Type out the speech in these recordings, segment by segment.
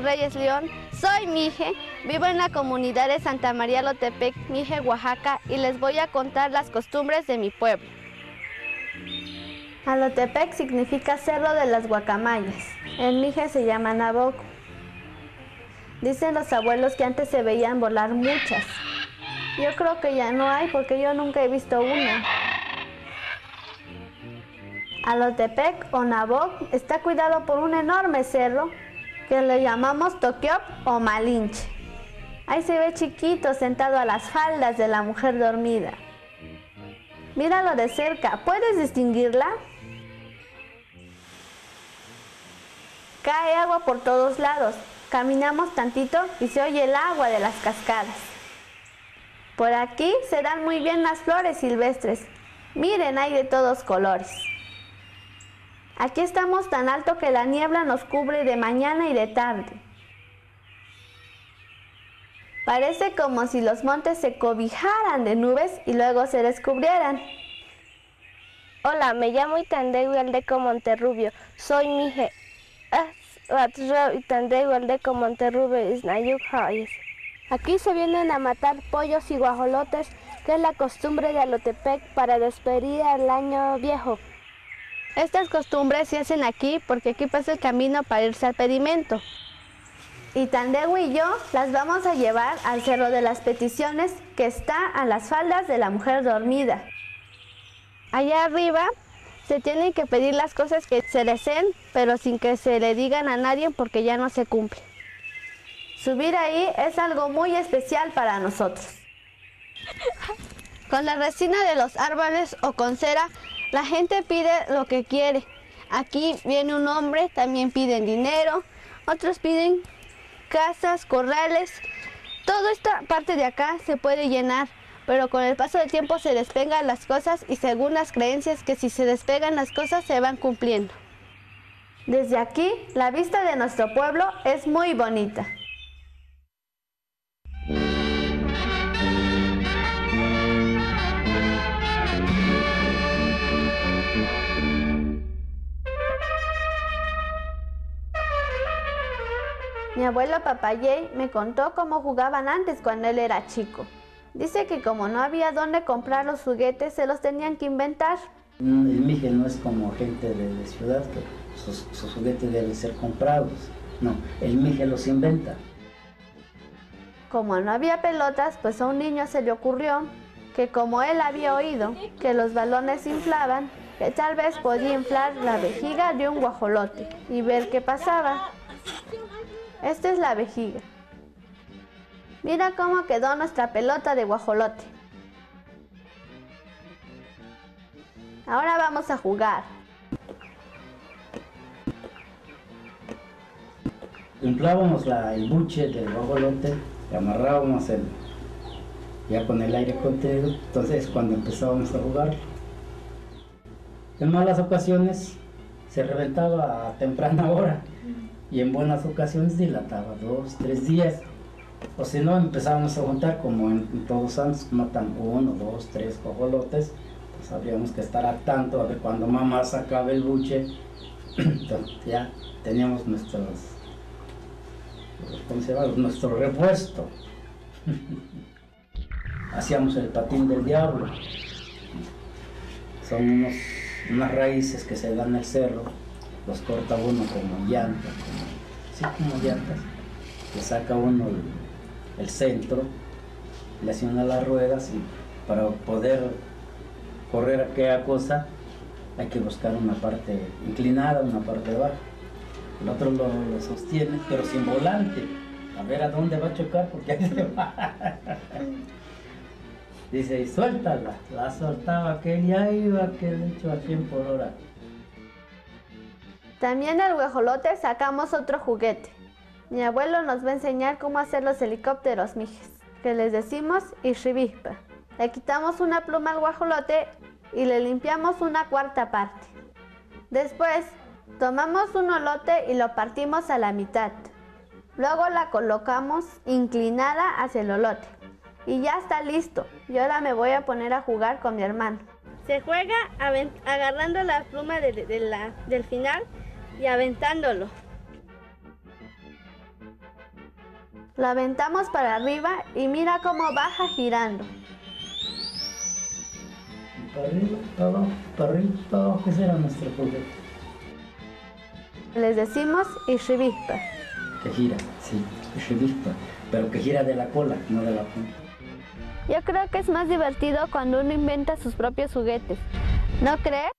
Reyes León, soy Mije, vivo en la comunidad de Santa María Lotepec, Mije, Oaxaca, y les voy a contar las costumbres de mi pueblo. Alotepec significa Cerro de las Guacamayas. En Mije se llama Naboc. Dicen los abuelos que antes se veían volar muchas. Yo creo que ya no hay porque yo nunca he visto una. Alotepec o Naboc está cuidado por un enorme cerro que le llamamos Toquiop o Malinche. Ahí se ve chiquito sentado a las faldas de la mujer dormida. Míralo de cerca, ¿puedes distinguirla? Cae agua por todos lados. Caminamos tantito y se oye el agua de las cascadas. Por aquí se dan muy bien las flores silvestres. Miren, hay de todos colores. Aquí estamos tan alto que la niebla nos cubre de mañana y de tarde. Parece como si los montes se cobijaran de nubes y luego se descubrieran. Hola, me llamo Itandegu Aldeco Monterrubio. Soy Mije. Itandegu Aldeco Monterrubio Aquí se vienen a matar pollos y guajolotes, que es la costumbre de Alotepec para despedir al año viejo. Estas costumbres se hacen aquí porque aquí pasa el camino para irse al pedimento. Y Tandegu y yo las vamos a llevar al Cerro de las Peticiones que está a las faldas de la mujer dormida. Allá arriba se tienen que pedir las cosas que se deseen, pero sin que se le digan a nadie porque ya no se cumple. Subir ahí es algo muy especial para nosotros. Con la resina de los árboles o con cera la gente pide lo que quiere. Aquí viene un hombre, también piden dinero, otros piden casas, corrales. Toda esta parte de acá se puede llenar, pero con el paso del tiempo se despegan las cosas y según las creencias que si se despegan las cosas se van cumpliendo. Desde aquí, la vista de nuestro pueblo es muy bonita. Mi abuelo Papayey me contó cómo jugaban antes cuando él era chico. Dice que como no había dónde comprar los juguetes, se los tenían que inventar. El Mije no es como gente de, ciudad, que sus, juguetes deben ser comprados. No, el Mije los inventa. Como no había pelotas, pues a un niño se le ocurrió que como él había oído que los balones inflaban, que tal vez podía inflar la vejiga de un guajolote y ver qué pasaba. Esta es la vejiga. Mira cómo quedó nuestra pelota de guajolote. Ahora vamos a jugar. Inflábamos el buche del guajolote, y amarrábamos el, ya con el aire contenido, entonces cuando empezábamos a jugar. En malas ocasiones se reventaba a temprana hora y en buenas ocasiones dilataba dos, tres días. O si no, empezábamos a juntar como en, Todos Santos, matan uno, dos, tres cojolotes, pues habríamos que estar a tanto a ver cuando mamá sacaba el buche, ya teníamos nuestros, ¿cómo? Nuestro repuesto. Hacíamos el patín del diablo. Son unas raíces que se dan en el cerro, los corta uno como llantas, como, sí, como llantas. Le saca uno el, centro, le una las ruedas y para poder correr aquella cosa hay que buscar una parte inclinada, una parte baja. El otro lo, sostiene, pero sin volante. A ver a dónde va a chocar porque ahí se va. Dice, suéltala. La soltaba aquel y ahí iba aquel hecho a 100 por hora. También del huejolote sacamos otro juguete. Mi abuelo nos va a enseñar cómo hacer los helicópteros mijes, que les decimos ishrivispa. Le quitamos una pluma al guajolote y le limpiamos una cuarta parte. Después, tomamos un olote y lo partimos a la mitad. Luego la colocamos inclinada hacia el olote. Y ya está listo. Y ahora me voy a poner a jugar con mi hermano. Se juega agarrando la pluma de, del final y aventándolo. Lo aventamos para arriba y mira cómo baja girando. Para arriba, para abajo, para arriba, para abajo. Ese era nuestro juguete. Les decimos ishrivispa. Que gira, sí, ishrivispa. Pero que gira de la cola, no de la punta. Yo creo que es más divertido cuando uno inventa sus propios juguetes. ¿No crees?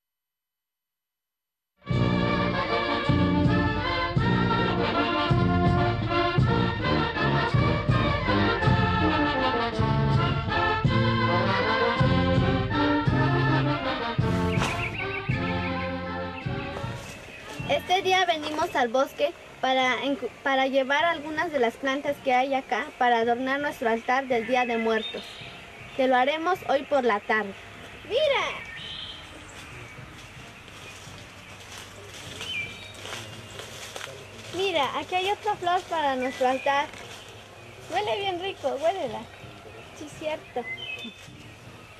Este día venimos al bosque para, para, llevar algunas de las plantas que hay acá para adornar nuestro altar del Día de Muertos, que lo haremos hoy por la tarde. ¡Mira! Mira, aquí hay otra flor para nuestro altar. Huele bien rico, huélela. Sí, cierto.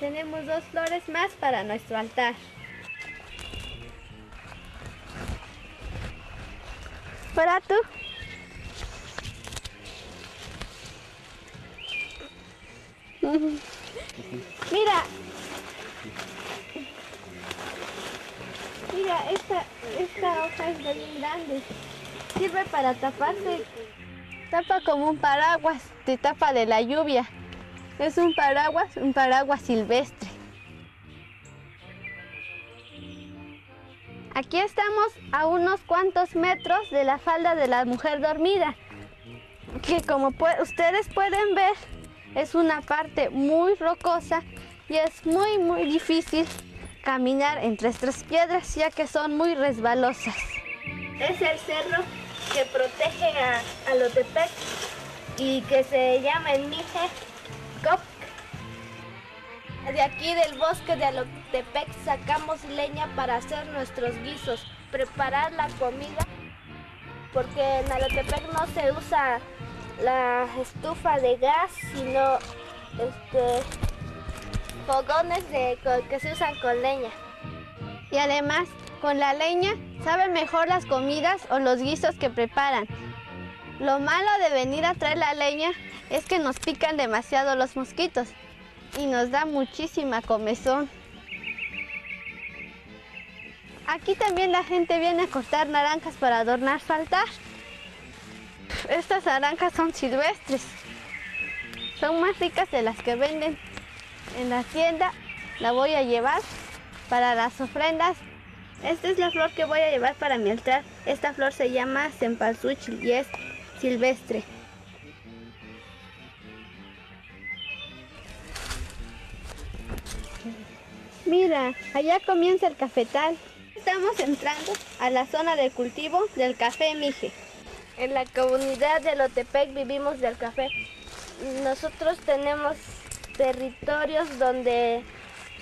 Tenemos dos flores más para nuestro altar. Para tú. Mira. Mira, esta, esta hoja es bien grande. Sirve para taparse. Tapa como un paraguas, te tapa de la lluvia. Es un paraguas, un paraguas silvestre. Aquí estamos a unos cuantos metros de la falda de la mujer dormida, que como ustedes pueden ver es una parte muy rocosa y es muy muy difícil caminar entre estas piedras ya que son muy resbalosas. Es el cerro que protege a, a Lotepec y que se llama el Mije Cop de aquí del bosque de Alotepec sacamos leña para hacer nuestros guisos, preparar la comida, porque en Alotepec no se usa la estufa de gas, sino este, fogones de, que se usan con leña. Y además, con la leña saben mejor las comidas o los guisos que preparan. Lo malo de venir a traer la leña es que nos pican demasiado los mosquitos y nos da muchísima comezón. Aquí también la gente viene a cortar naranjas para adornar su altar. Estas naranjas son silvestres. Son más ricas de las que venden en la tienda. La voy a llevar para las ofrendas. Esta es la flor que voy a llevar para mi altar. Esta flor se llama cempasúchil y es silvestre. Mira, allá comienza el cafetal. Estamos entrando a la zona de cultivo del café Mije. En la comunidad de Lotepec vivimos del café. Nosotros tenemos territorios donde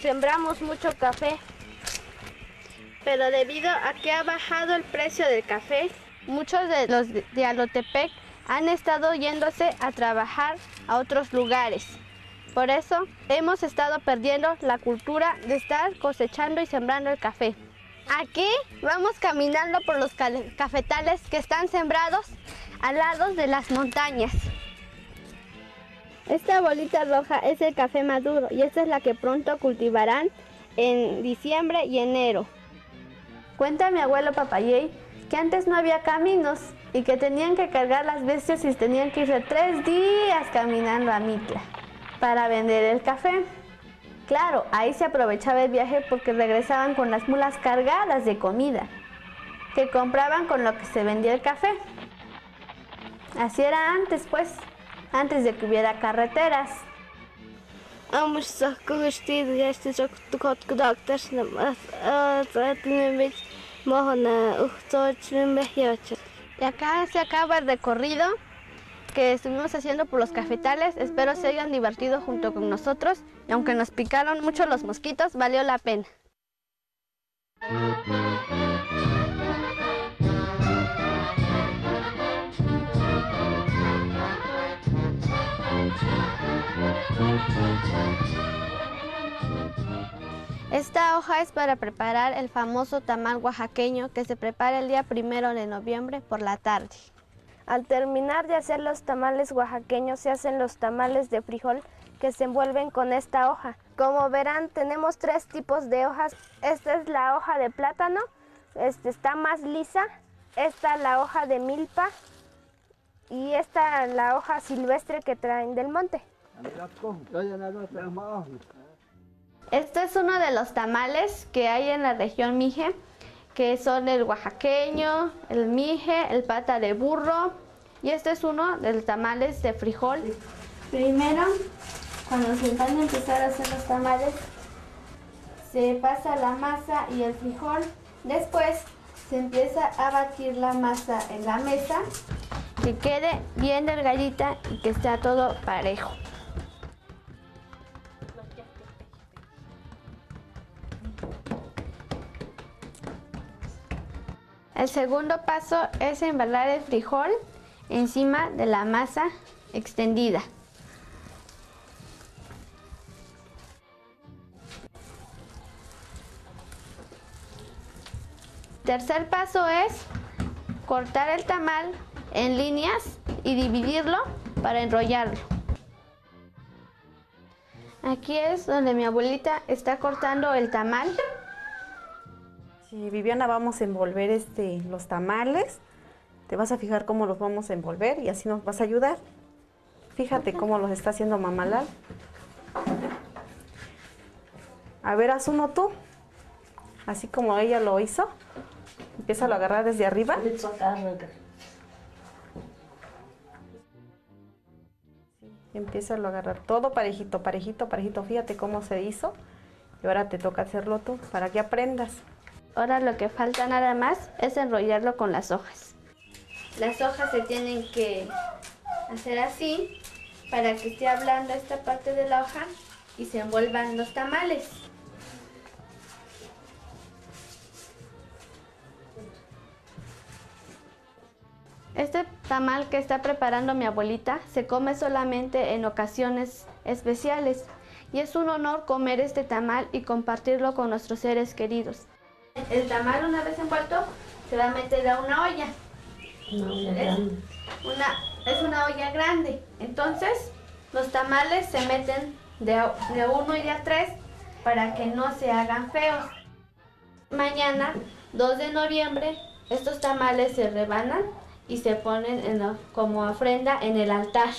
sembramos mucho café. Pero debido a que ha bajado el precio del café, muchos de los de Alotepec han estado yéndose a trabajar a otros lugares. Por eso hemos estado perdiendo la cultura de estar cosechando y sembrando el café. Aquí vamos caminando por los cafetales que están sembrados al lado de las montañas. Esta bolita roja es el café maduro y esta es la que pronto cultivarán en diciembre y enero. Cuenta mi abuelo Papayey que antes no había caminos y que tenían que cargar las bestias y tenían que irse tres días caminando a Mitla para vender el café. Claro, ahí se aprovechaba el viaje porque regresaban con las mulas cargadas de comida, que compraban con lo que se vendía el café. Así era antes, pues, antes de que hubiera carreteras. Y acá se acaba el recorrido que estuvimos haciendo por los cafetales. Espero se hayan divertido junto con nosotros. Y aunque nos picaron mucho los mosquitos, valió la pena. Esta hoja es para preparar el famoso tamal oaxaqueño que se prepara el día primero de noviembre por la tarde. Al terminar de hacer los tamales oaxaqueños se hacen los tamales de frijol que se envuelven con esta hoja. Como verán tenemos tres tipos de hojas. Esta es la hoja de plátano, esta está más lisa, esta la hoja de milpa y esta la hoja silvestre que traen del monte. Este es uno de los tamales que hay en la región Mije, que son el oaxaqueño, el mije, el pata de burro. Y este es uno de los tamales de frijol. Primero, cuando se van a empezar a hacer los tamales, se pasa la masa y el frijol. Después se empieza a batir la masa en la mesa, que quede bien delgadita y que esté todo parejo. El segundo paso es embalar el frijol encima de la masa extendida. Tercer paso es cortar el tamal en líneas y dividirlo para enrollarlo. Aquí es donde mi abuelita está cortando el tamal. Sí, Viviana, vamos a envolver este, los tamales. Te vas a fijar cómo los vamos a envolver y así nos vas a ayudar. Fíjate cómo los está haciendo Mamalal. A ver, haz uno tú. Así como ella lo hizo. Empieza a agarrar desde arriba. Empieza a agarrar todo parejito, parejito, parejito. Fíjate cómo se hizo. Y ahora te toca hacerlo tú para que aprendas. Ahora lo que falta nada más es enrollarlo con las hojas. Las hojas se tienen que hacer así para que esté hablando esta parte de la hoja y se envuelvan los tamales. Este tamal que está preparando mi abuelita se come solamente en ocasiones especiales y es un honor comer este tamal y compartirlo con nuestros seres queridos. El tamal una vez envuelto se va a meter a una olla. es, una, es una olla grande. Entonces los tamales se meten de, de uno y de a tres para que no se hagan feos. Mañana, 2 de noviembre, estos tamales se rebanan y se ponen en como ofrenda en el altar.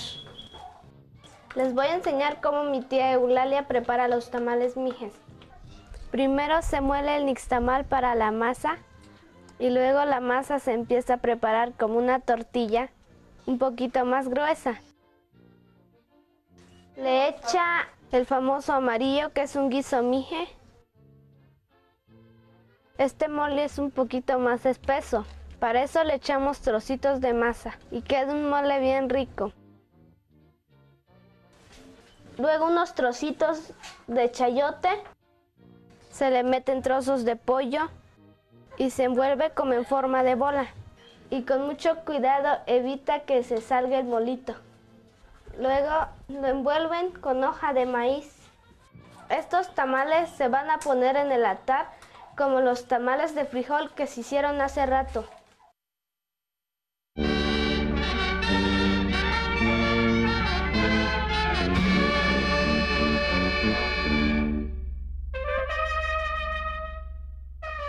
Les voy a enseñar cómo mi tía Eulalia prepara los tamales mijes. Primero se muele el nixtamal para la masa y luego la masa se empieza a preparar como una tortilla un poquito más gruesa. Le echa el famoso amarillo que es un guiso mije. Este mole es un poquito más espeso. Para eso le echamos trocitos de masa y queda un mole bien rico. Luego unos trocitos de chayote, se le meten trozos de pollo y se envuelve como en forma de bola. Y con mucho cuidado evita que se salga el molito. Luego lo envuelven con hoja de maíz. Estos tamales se van a poner en el altar como los tamales de frijol que se hicieron hace rato.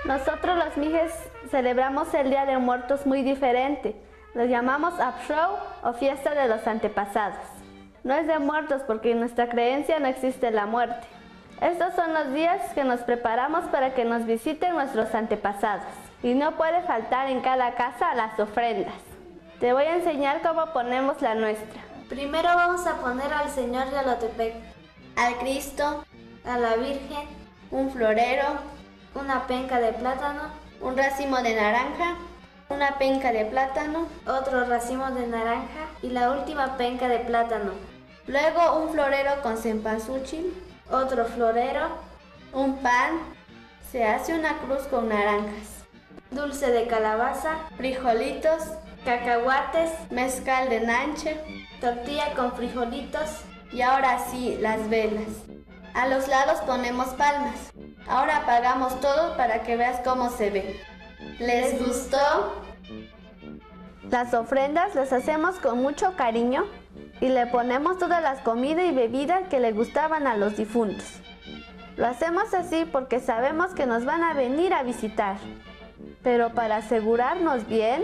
Nosotros los mijes celebramos el Día de Muertos muy diferente. Lo llamamos Abshow o fiesta de los antepasados. No es de muertos porque en nuestra creencia no existe la muerte. Estos son los días que nos preparamos para que nos visiten nuestros antepasados. Y no puede faltar en cada casa las ofrendas. Te voy a enseñar cómo ponemos la nuestra. Primero vamos a poner al Señor Yalotepec, Al Cristo, a la Virgen, un florero, una penca de plátano, un racimo de naranja, una penca de plátano, otro racimo de naranja y la última penca de plátano. luego un florero con cempasúchil, Otro florero, un pan, se hace una cruz con naranjas, dulce de calabaza, frijolitos, cacahuates, mezcal de nanche tortilla con frijolitos, y ahora sí, las velas. A los lados ponemos palmas. Ahora apagamos todo para que veas cómo se ve. ¿Les gustó? Las ofrendas las hacemos con mucho cariño y le ponemos todas las comidas y bebidas que le gustaban a los difuntos. Lo hacemos así porque sabemos que nos van a venir a visitar. Pero para asegurarnos bien,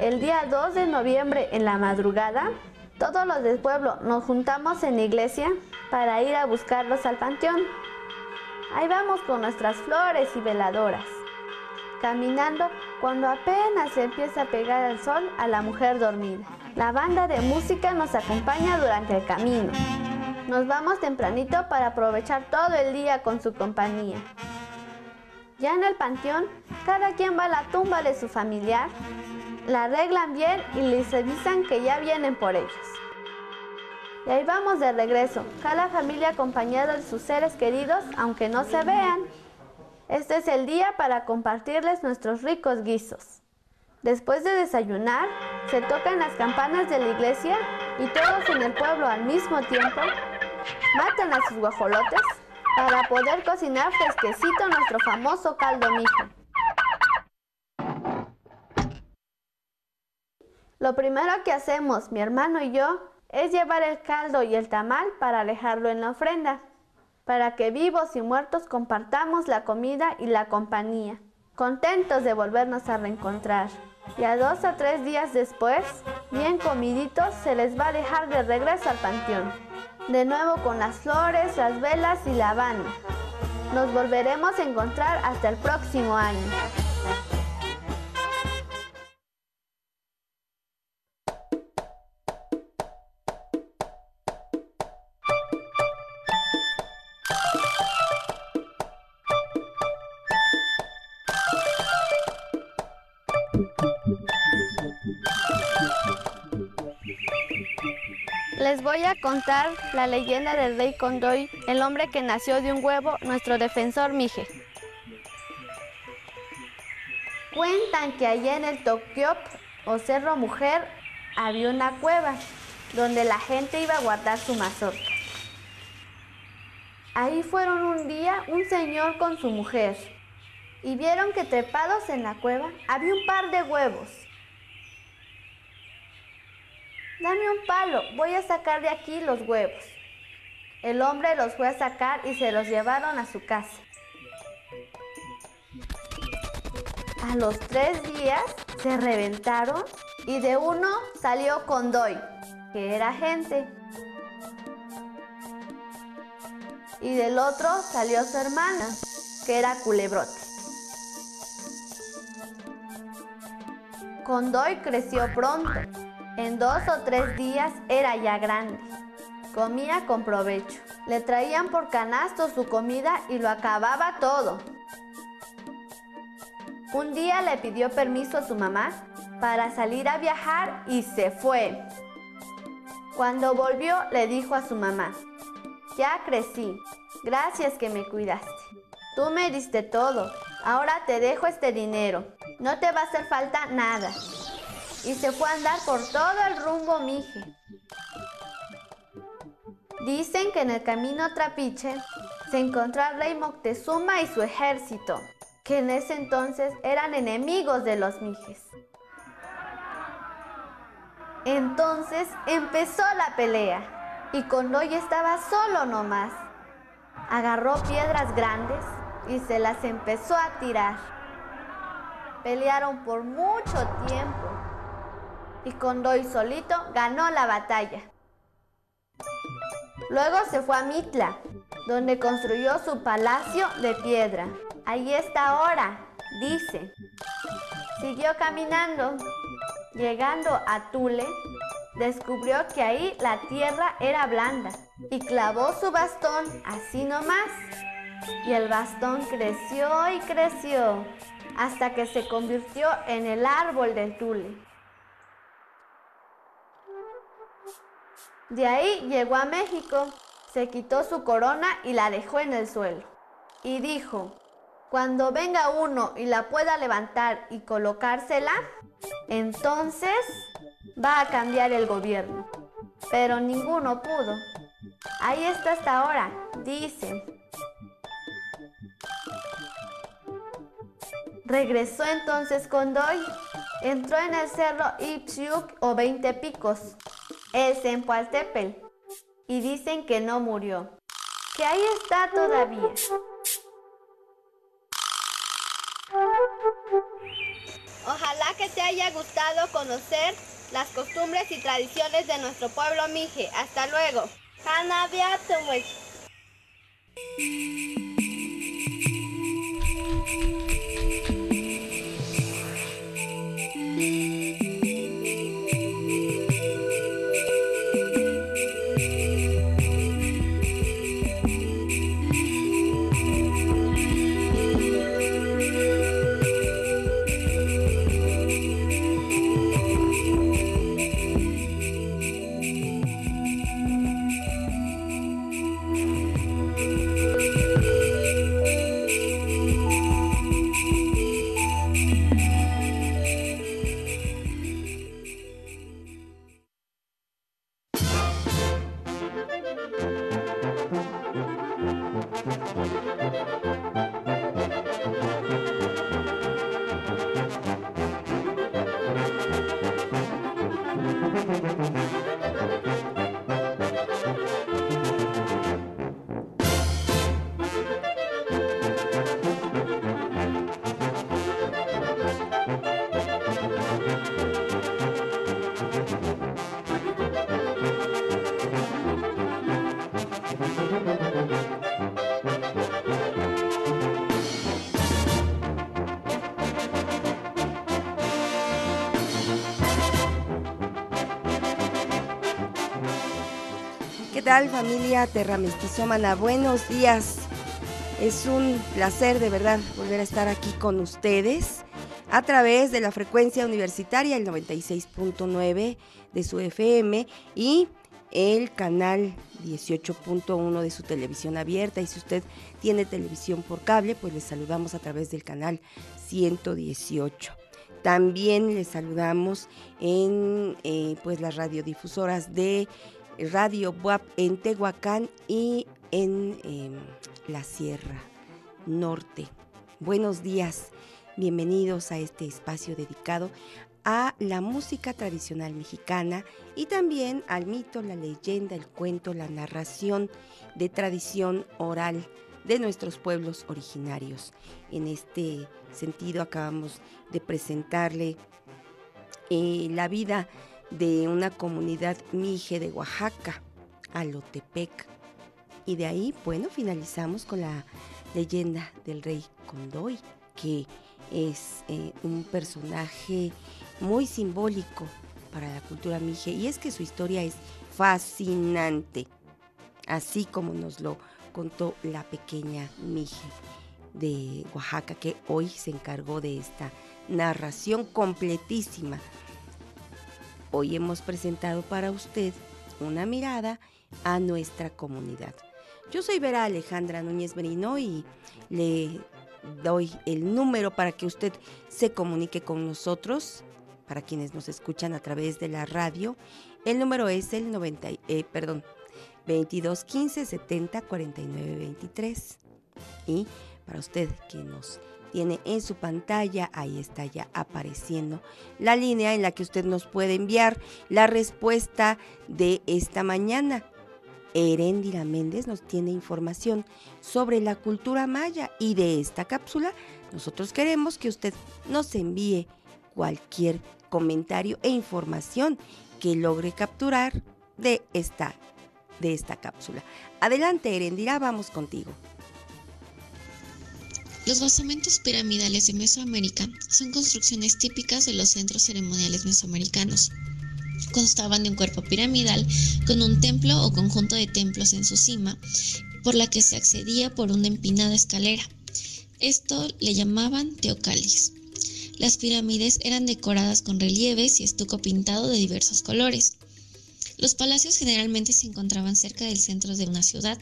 el día 2 de noviembre en la madrugada, todos los del pueblo nos juntamos en la iglesia para ir a buscarlos al panteón. Ahí vamos con nuestras flores y veladoras, caminando cuando apenas se empieza a pegar el sol a la mujer dormida. La banda de música nos acompaña durante el camino. Nos vamos tempranito para aprovechar todo el día con su compañía. Ya en el panteón, cada quien va a la tumba de su familiar, la arreglan bien y les avisan que ya vienen por ellos. Y ahí vamos de regreso, cada familia acompañada de sus seres queridos, aunque no se vean. Este es el día para compartirles nuestros ricos guisos. Después de desayunar, se tocan las campanas de la iglesia y todos en el pueblo al mismo tiempo matan a sus guajolotes para poder cocinar fresquecito nuestro famoso caldo mijo. Lo primero que hacemos, mi hermano y yo, es llevar el caldo y el tamal para alejarlo en la ofrenda, para que vivos y muertos compartamos la comida y la compañía, contentos de volvernos a reencontrar. Y a dos o tres días después, bien comiditos, se les va a dejar de regreso al panteón. De nuevo con las flores, las velas y la banda. Nos volveremos a encontrar hasta el próximo año. Les voy a contar la leyenda del rey Condoy, el hombre que nació de un huevo, nuestro defensor Mije. Cuentan que allá en el Tokyop o Cerro Mujer había una cueva donde la gente iba a guardar su mazorca. Ahí fueron un día un señor con su mujer y vieron que trepados en la cueva había un par de huevos. Dame un palo, voy a sacar de aquí los huevos. El hombre los fue a sacar y se los llevaron a su casa. A los tres días se reventaron y de uno salió Condoy, que era gente. Y del otro salió su hermana, que era Culebrote. Condoy creció pronto. En dos o tres días era ya grande. Comía con provecho. Le traían por canasto su comida y lo acababa todo. Un día le pidió permiso a su mamá para salir a viajar y se fue. Cuando volvió le dijo a su mamá, ya crecí, gracias que me cuidaste. Tú me diste todo, ahora te dejo este dinero, no te va a hacer falta nada y se fue a andar por todo el rumbo Mije. Dicen que en el camino Trapiche se encontró al rey Moctezuma y su ejército, que en ese entonces eran enemigos de los Mijes. Entonces empezó la pelea y Condoy estaba solo nomás. Agarró piedras grandes y se las empezó a tirar. Pelearon por mucho tiempo y Condoy solito ganó la batalla. Luego se fue a Mitla, donde construyó su palacio de piedra. Allí está ahora, dice. Siguió caminando. Llegando a Tule, descubrió que ahí la tierra era blanda y clavó su bastón así nomás. Y el bastón creció y creció hasta que se convirtió en el árbol del Tule. De ahí llegó a México, se quitó su corona y la dejó en el suelo. Y dijo, cuando venga uno y la pueda levantar y colocársela, entonces va a cambiar el gobierno. Pero ninguno pudo. Ahí está hasta ahora, dice. Regresó entonces con Doy. Entró en el cerro Ipsiuk o 20 picos es en Pualtepel y dicen que no murió, que ahí está todavía. Ojalá que te haya gustado conocer las costumbres y tradiciones de nuestro pueblo Mije. Hasta luego. Tal familia terramestizómana? Buenos días. Es un placer de verdad volver a estar aquí con ustedes a través de la frecuencia universitaria, el 96.9 de su FM y el canal 18.1 de su televisión abierta. Y si usted tiene televisión por cable, pues le saludamos a través del canal 118. También le saludamos en eh, pues las radiodifusoras de Radio WAP en Tehuacán y en em, la Sierra Norte. Buenos días, bienvenidos a este espacio dedicado a la música tradicional mexicana y también al mito, la leyenda, el cuento, la narración de tradición oral de nuestros pueblos originarios. En este sentido acabamos de presentarle eh, la vida de una comunidad mije de Oaxaca, Alotepec. Y de ahí, bueno, finalizamos con la leyenda del rey Condoy, que es eh, un personaje muy simbólico para la cultura mije. Y es que su historia es fascinante, así como nos lo contó la pequeña mije de Oaxaca, que hoy se encargó de esta narración completísima Hoy hemos presentado para usted una mirada a nuestra comunidad. Yo soy Vera Alejandra Núñez Merino y le doy el número para que usted se comunique con nosotros, para quienes nos escuchan a través de la radio. El número es el 90, eh, perdón, 22 15 70 49 23. Y para usted que nos tiene en su pantalla, ahí está ya apareciendo la línea en la que usted nos puede enviar la respuesta de esta mañana. Heréndira Méndez nos tiene información sobre la cultura maya y de esta cápsula nosotros queremos que usted nos envíe cualquier comentario e información que logre capturar de esta, de esta cápsula. Adelante, Erendira, vamos contigo. Los basamentos piramidales de Mesoamérica son construcciones típicas de los centros ceremoniales mesoamericanos. Constaban de un cuerpo piramidal con un templo o conjunto de templos en su cima, por la que se accedía por una empinada escalera. Esto le llamaban teocalis. Las pirámides eran decoradas con relieves y estuco pintado de diversos colores. Los palacios generalmente se encontraban cerca del centro de una ciudad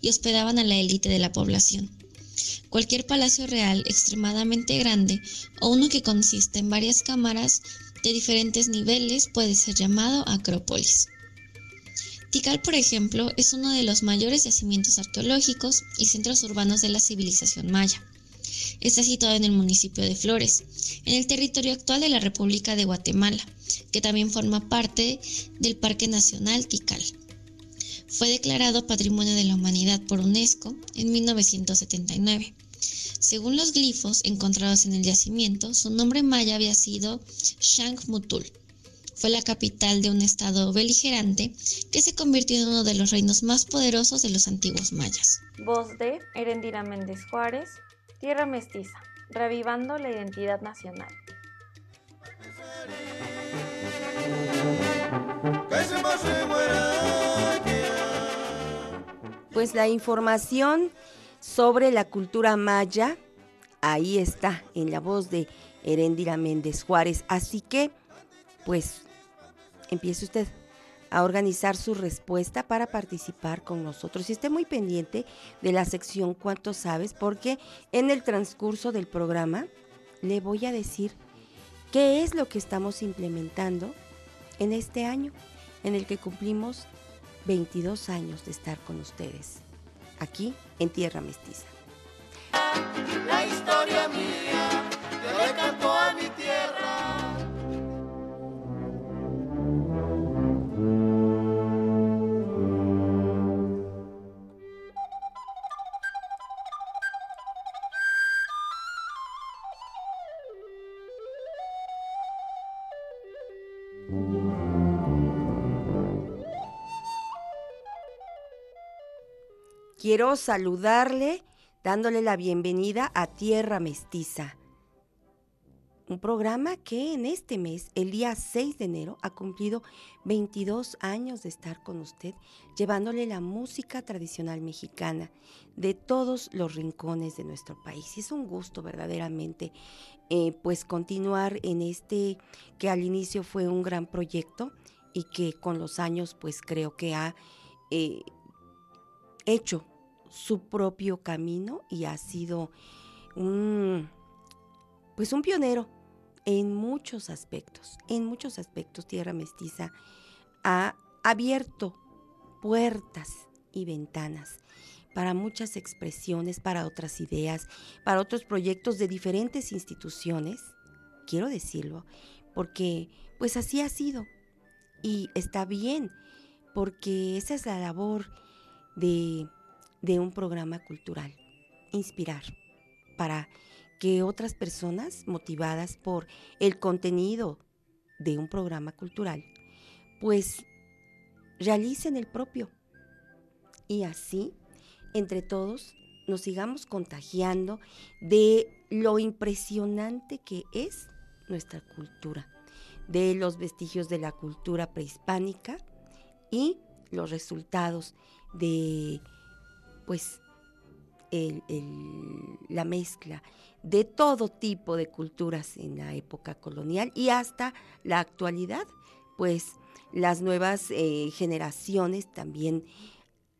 y hospedaban a la élite de la población. Cualquier palacio real extremadamente grande o uno que consiste en varias cámaras de diferentes niveles puede ser llamado acrópolis. Tikal, por ejemplo, es uno de los mayores yacimientos arqueológicos y centros urbanos de la civilización maya. Está situado en el municipio de Flores, en el territorio actual de la República de Guatemala, que también forma parte del Parque Nacional Tikal. Fue declarado Patrimonio de la Humanidad por UNESCO en 1979. Según los glifos encontrados en el yacimiento, su nombre maya había sido Shangmutul. Fue la capital de un estado beligerante que se convirtió en uno de los reinos más poderosos de los antiguos mayas. Voz de Erendira Méndez Juárez, Tierra Mestiza, revivando la identidad nacional. Pues la información sobre la cultura maya, ahí está, en la voz de Herendira Méndez Juárez. Así que, pues, empiece usted a organizar su respuesta para participar con nosotros. Y esté muy pendiente de la sección ¿Cuánto sabes? Porque en el transcurso del programa le voy a decir qué es lo que estamos implementando en este año en el que cumplimos 22 años de estar con ustedes, aquí en Tierra Mestiza. La historia mía, yo le canto a mi tierra. Quiero saludarle dándole la bienvenida a Tierra Mestiza, un programa que en este mes, el día 6 de enero, ha cumplido 22 años de estar con usted, llevándole la música tradicional mexicana de todos los rincones de nuestro país. Es un gusto verdaderamente, eh, pues continuar en este que al inicio fue un gran proyecto y que con los años, pues creo que ha eh, hecho su propio camino y ha sido un, pues un pionero en muchos aspectos, en muchos aspectos. Tierra Mestiza ha abierto puertas y ventanas para muchas expresiones, para otras ideas, para otros proyectos de diferentes instituciones, quiero decirlo, porque pues así ha sido. Y está bien, porque esa es la labor de de un programa cultural, inspirar, para que otras personas motivadas por el contenido de un programa cultural, pues realicen el propio. Y así, entre todos, nos sigamos contagiando de lo impresionante que es nuestra cultura, de los vestigios de la cultura prehispánica y los resultados de pues la mezcla de todo tipo de culturas en la época colonial y hasta la actualidad, pues las nuevas eh, generaciones también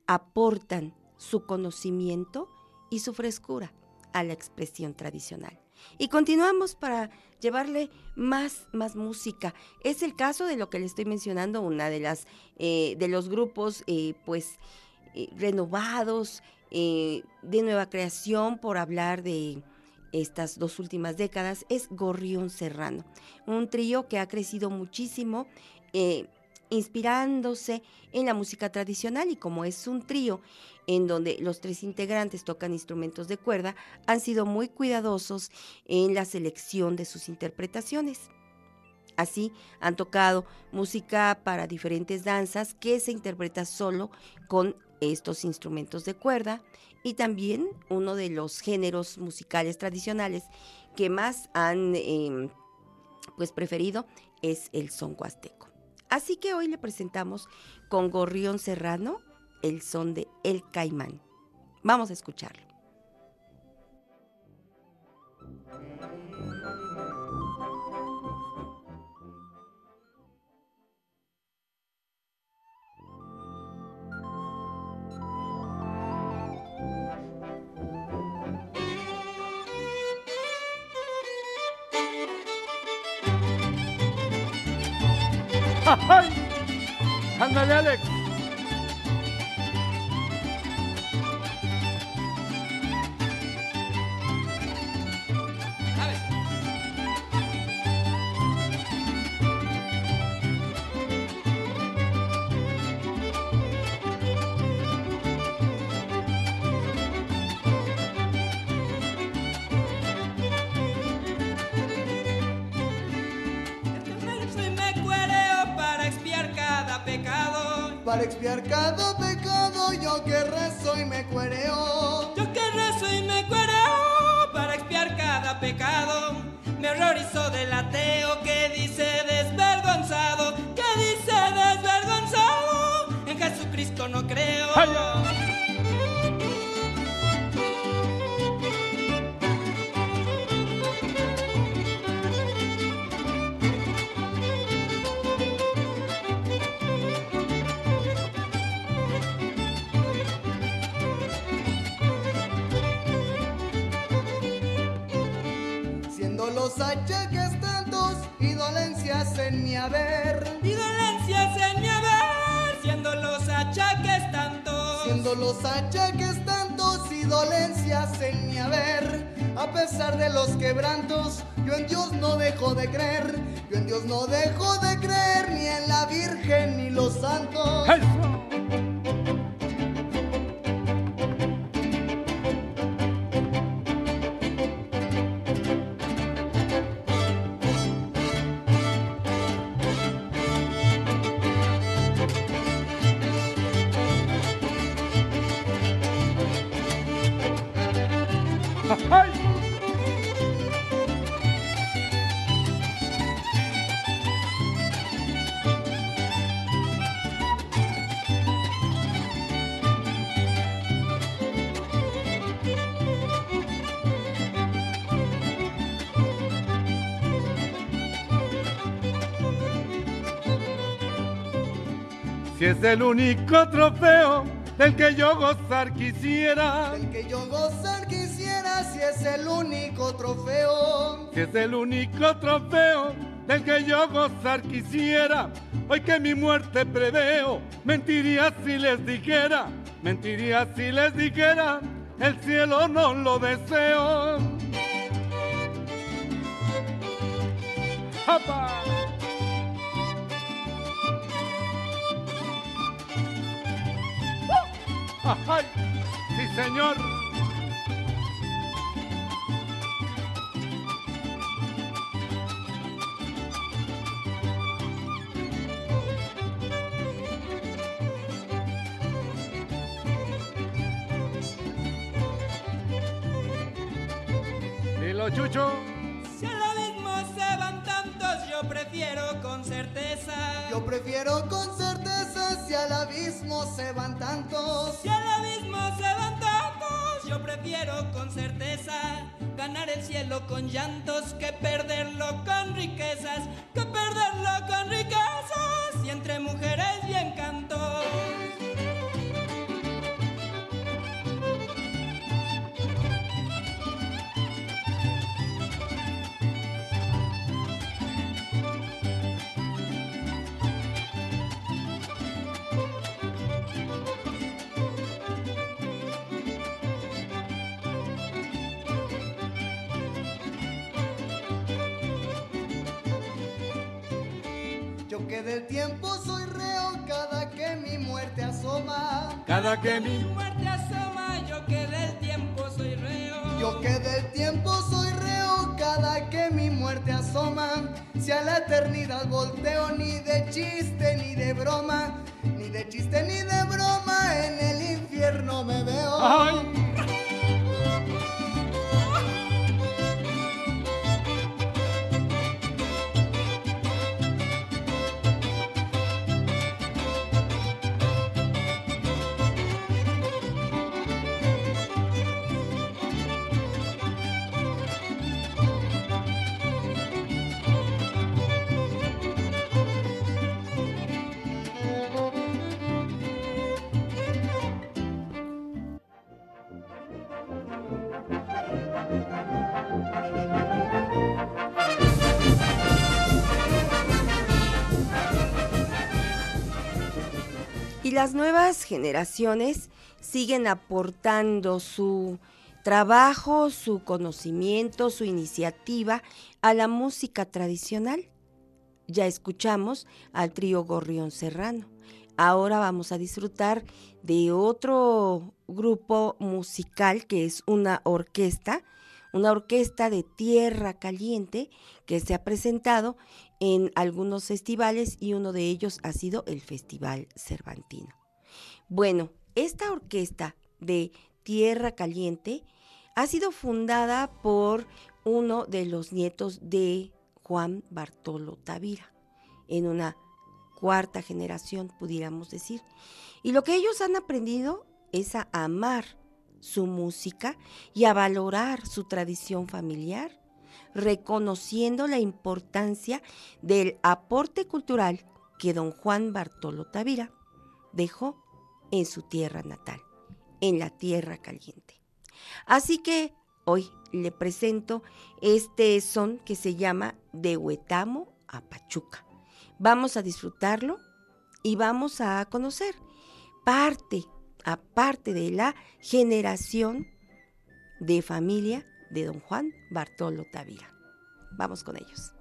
aportan su conocimiento y su frescura a la expresión tradicional. Y continuamos para llevarle más, más música. Es el caso de lo que le estoy mencionando, una de las eh, de los grupos, eh, pues eh, renovados, eh, de nueva creación, por hablar de estas dos últimas décadas, es Gorrión Serrano, un trío que ha crecido muchísimo. Eh, inspirándose en la música tradicional y como es un trío en donde los tres integrantes tocan instrumentos de cuerda, han sido muy cuidadosos en la selección de sus interpretaciones. Así han tocado música para diferentes danzas que se interpreta solo con estos instrumentos de cuerda y también uno de los géneros musicales tradicionales que más han em, pues preferido es el son huasteco. Así que hoy le presentamos con Gorrión Serrano el son de El Caimán. Vamos a escucharlo. ¡Ándale, Alex! Para expiar cada pecado yo que rezo y me cuereo. Yo que rezo y me cuereo para expiar cada pecado. Me horrorizó del ateo que dice desvergonzado, que dice desvergonzado. En Jesucristo no creo. Los achaques tantos y dolencias en mi haber. Y dolencias en mi haber, siendo los achaques tantos. Siendo los achaques tantos y dolencias en mi haber. A pesar de los quebrantos, yo en Dios no dejo de creer. Yo en Dios no dejo de creer, ni en la Virgen ni los santos. Es el único trofeo del que yo gozar quisiera. Del que yo gozar quisiera, si es el único trofeo. Si es el único trofeo del que yo gozar quisiera. Hoy que mi muerte preveo, mentiría si les dijera, mentiría si les dijera, el cielo no lo deseo. ¡Apa! ¡Ay! ¡Sí, señor! Chucho. Se van tantos. Si al abismo se van tantos, yo prefiero con certeza ganar el cielo con llantos que perderlo con riquezas, que perderlo con riquezas y entre mujeres bien cantos. buitre del tiempo soy reo cada que mi muerte asoma. Cada que mi muerte asoma, yo que del tiempo soy reo. Yo que del tiempo soy reo cada que mi muerte asoma. Si a la eternidad volteo ni de chiste ni de broma, ni de chiste ni de broma, en el infierno me veo. Y las nuevas generaciones siguen aportando su trabajo, su conocimiento, su iniciativa a la música tradicional. Ya escuchamos al trío Gorrión Serrano. Ahora vamos a disfrutar de otro grupo musical que es una orquesta, una orquesta de tierra caliente que se ha presentado en algunos festivales y uno de ellos ha sido el Festival Cervantino. Bueno, esta orquesta de Tierra Caliente ha sido fundada por uno de los nietos de Juan Bartolo Tavira, en una cuarta generación, pudiéramos decir. Y lo que ellos han aprendido es a amar su música y a valorar su tradición familiar reconociendo la importancia del aporte cultural que don Juan Bartolo Tavira dejó en su tierra natal, en la tierra caliente. Así que hoy le presento este son que se llama De Huetamo a Pachuca. Vamos a disfrutarlo y vamos a conocer parte, aparte de la generación de familia de don Juan Bartolo Tavira. Vamos con ellos.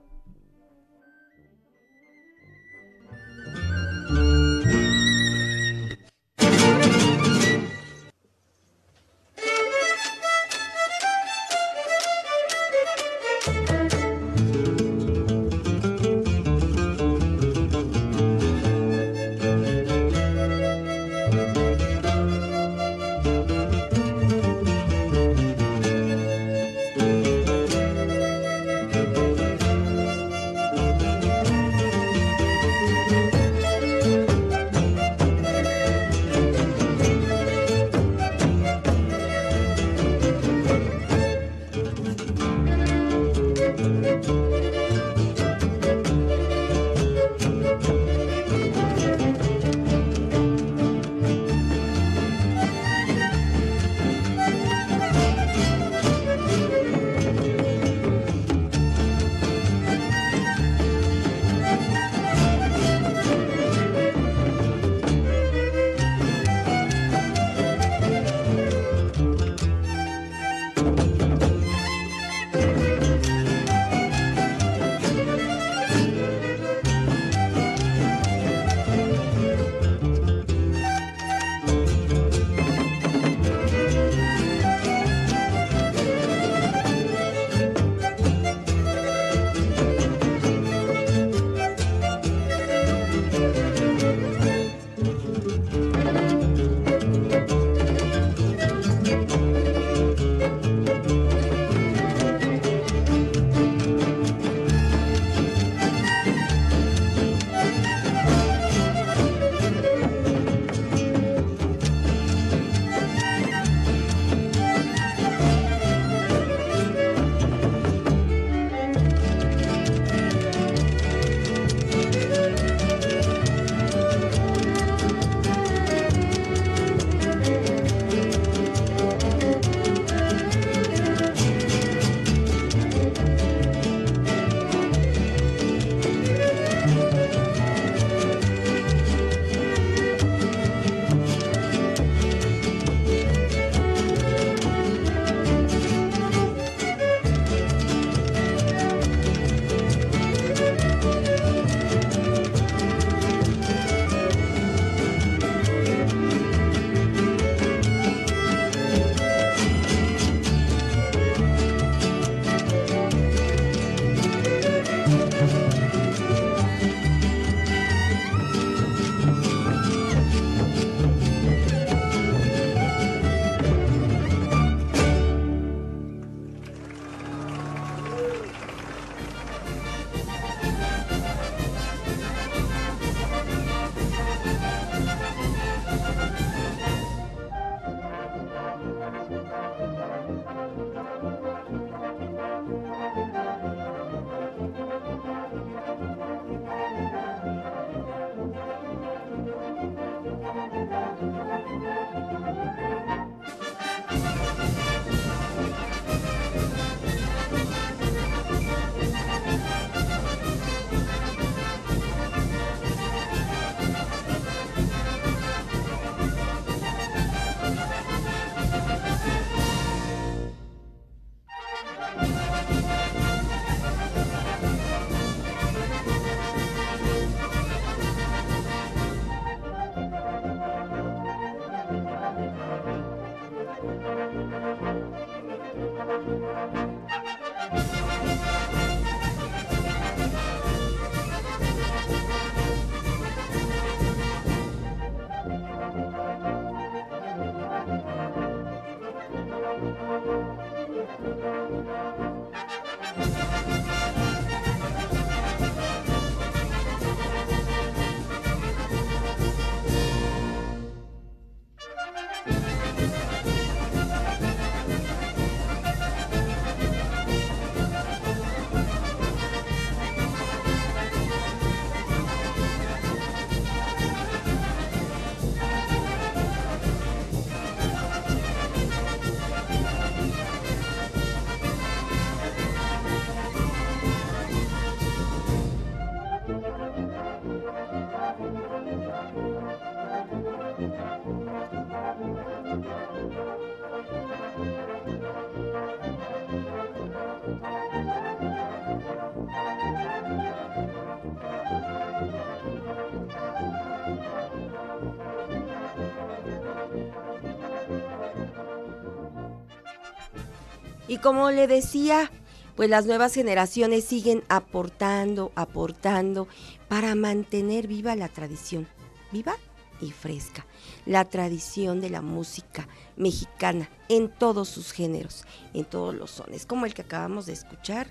Y como le decía, pues las nuevas generaciones siguen aportando, aportando para mantener viva la tradición, viva y fresca, la tradición de la música mexicana en todos sus géneros, en todos los sones, como el que acabamos de escuchar,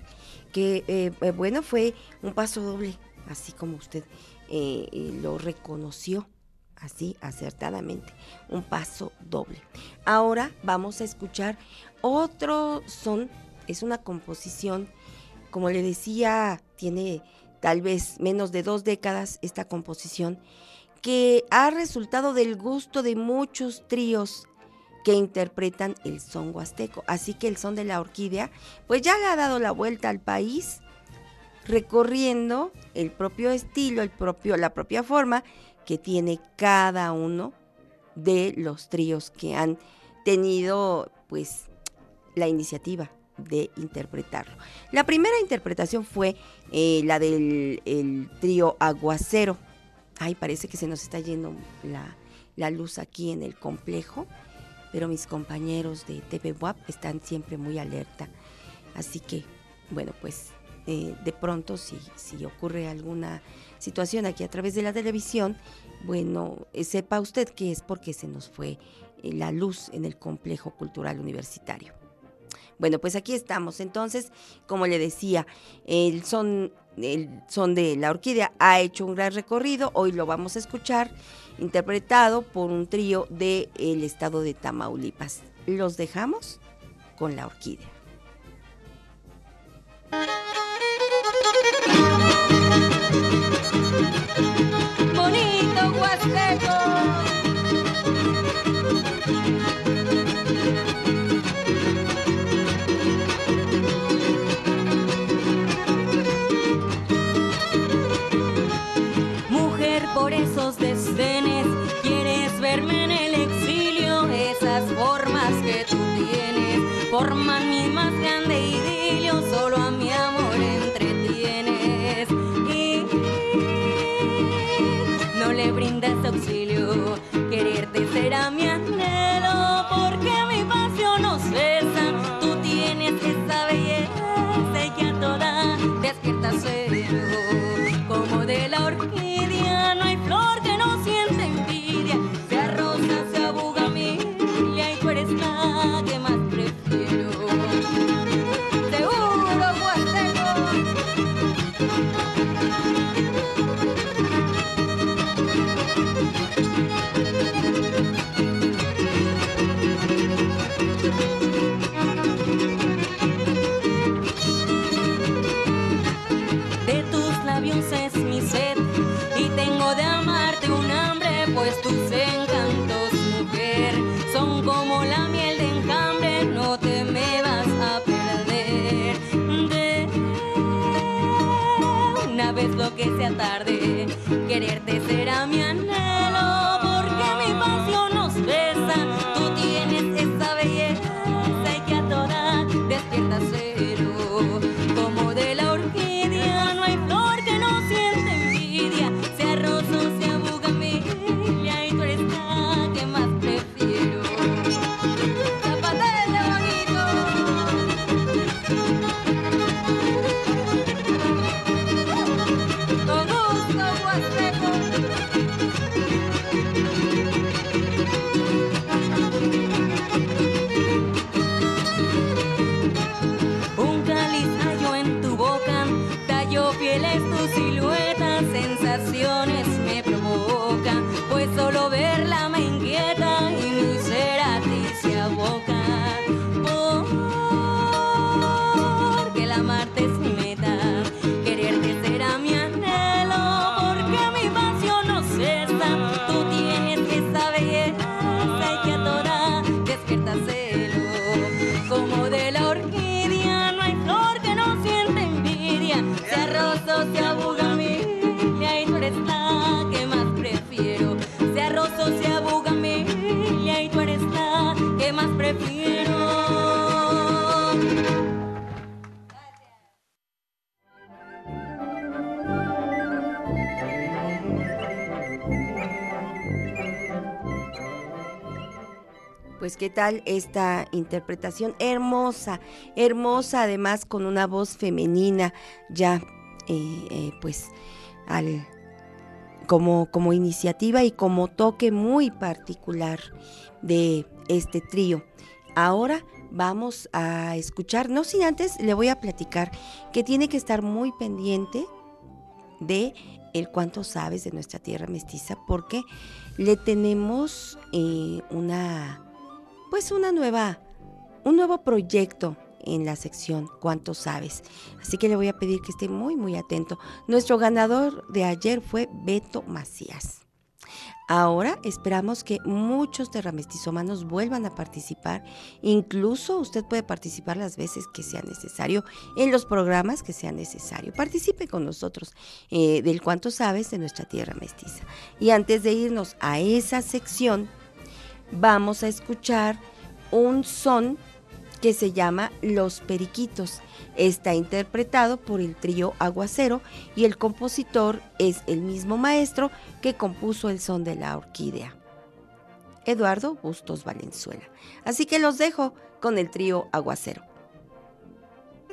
que eh, eh, bueno, fue un paso doble, así como usted eh, lo reconoció así acertadamente, un paso doble. Ahora vamos a escuchar otro son, es una composición, como le decía, tiene tal vez menos de dos décadas esta composición, que ha resultado del gusto de muchos tríos que interpretan el son huasteco. Así que el son de la orquídea, pues ya le ha dado la vuelta al país, recorriendo el propio estilo, el propio, la propia forma que tiene cada uno de los tríos que han tenido, pues, la iniciativa de interpretarlo. La primera interpretación fue eh, la del trío Aguacero. Ay, parece que se nos está yendo la, la, luz aquí en el complejo, pero mis compañeros de TV están siempre muy alerta. Así que, bueno, pues eh, de pronto si, si ocurre alguna situación aquí a través de la televisión, bueno, eh, sepa usted que es porque se nos fue la luz en el complejo cultural universitario. Bueno, pues aquí estamos. Entonces, como le decía, el son, son de la orquídea ha hecho un gran recorrido. Hoy lo vamos a escuchar interpretado por un trío del estado de Tamaulipas. Los dejamos con la orquídea. Bonito Huasteco. Forman quererte será mi anhelo, qué tal esta interpretación hermosa, hermosa además con una voz femenina ya eh, eh, pues como, como iniciativa y como toque muy particular de este trío. Ahora vamos a escuchar, no sin antes le voy a platicar que tiene que estar muy pendiente de el cuánto sabes de nuestra tierra mestiza porque le tenemos eh, una pues una nueva, un nuevo proyecto en la sección Cuánto sabes. Así que le voy a pedir que esté muy, muy atento. Nuestro ganador de ayer fue Beto Macías. Ahora esperamos que muchos terramestizomanos vuelvan a participar. Incluso usted puede participar las veces que sea necesario, en los programas que sea necesario. Participe con nosotros eh, del cuánto sabes de nuestra tierra mestiza. Y antes de irnos a esa sección, vamos a escuchar un son que se llama Los Periquitos. Está interpretado por el trío Aguacero y el compositor es el mismo maestro que compuso el son de la orquídea, Eduardo Bustos Valenzuela. Así que los dejo con el trío Aguacero.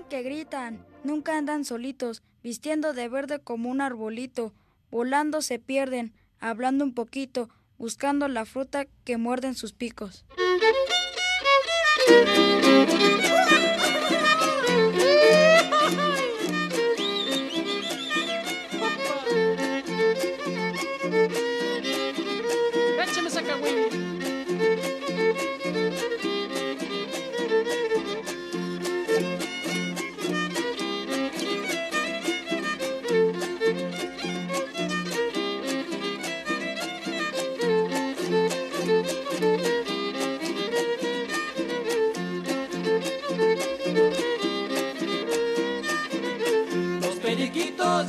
Que gritan, nunca andan solitos, vistiendo de verde como un arbolito, volando se pierden, hablando un poquito, buscando la fruta que muerden sus picos.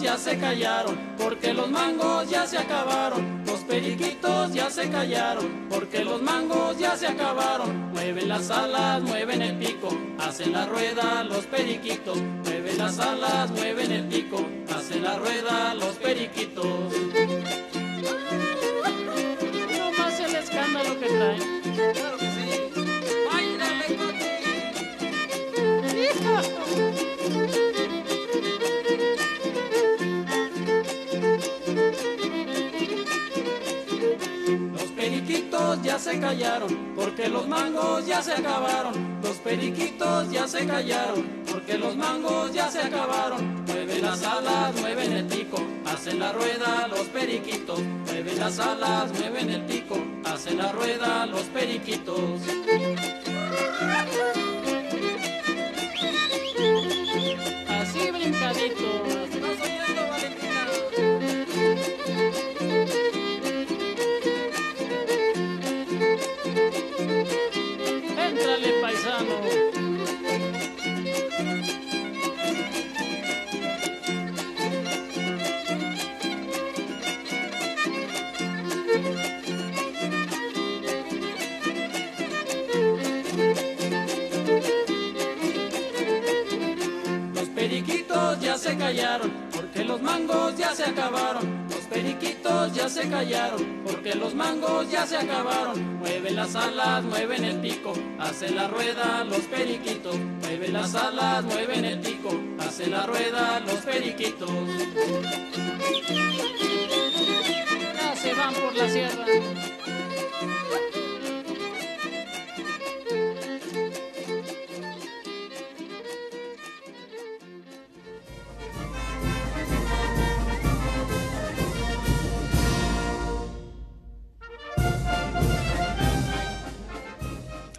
Ya se callaron, porque los mangos ya se acabaron. Los periquitos ya se callaron, porque los mangos ya se acabaron. Mueven las alas, mueven el pico, hacen la rueda los periquitos. Mueven las alas, mueven el pico, hacen la rueda los periquitos. No más el escándalo que traen. Se callaron, porque los mangos ya se acabaron. Los periquitos ya se callaron, porque los mangos ya se acabaron. Mueven las alas, mueven el pico, hacen la rueda los periquitos. Mueven las alas, mueven el pico, hacen la rueda los periquitos. Así brincaditos. Callaron, porque los mangos ya se acabaron. Mueven las alas, mueven el pico, hacen la rueda los periquitos. Mueven las alas, mueven el pico, hacen la rueda los periquitos. Ya se van por la sierra.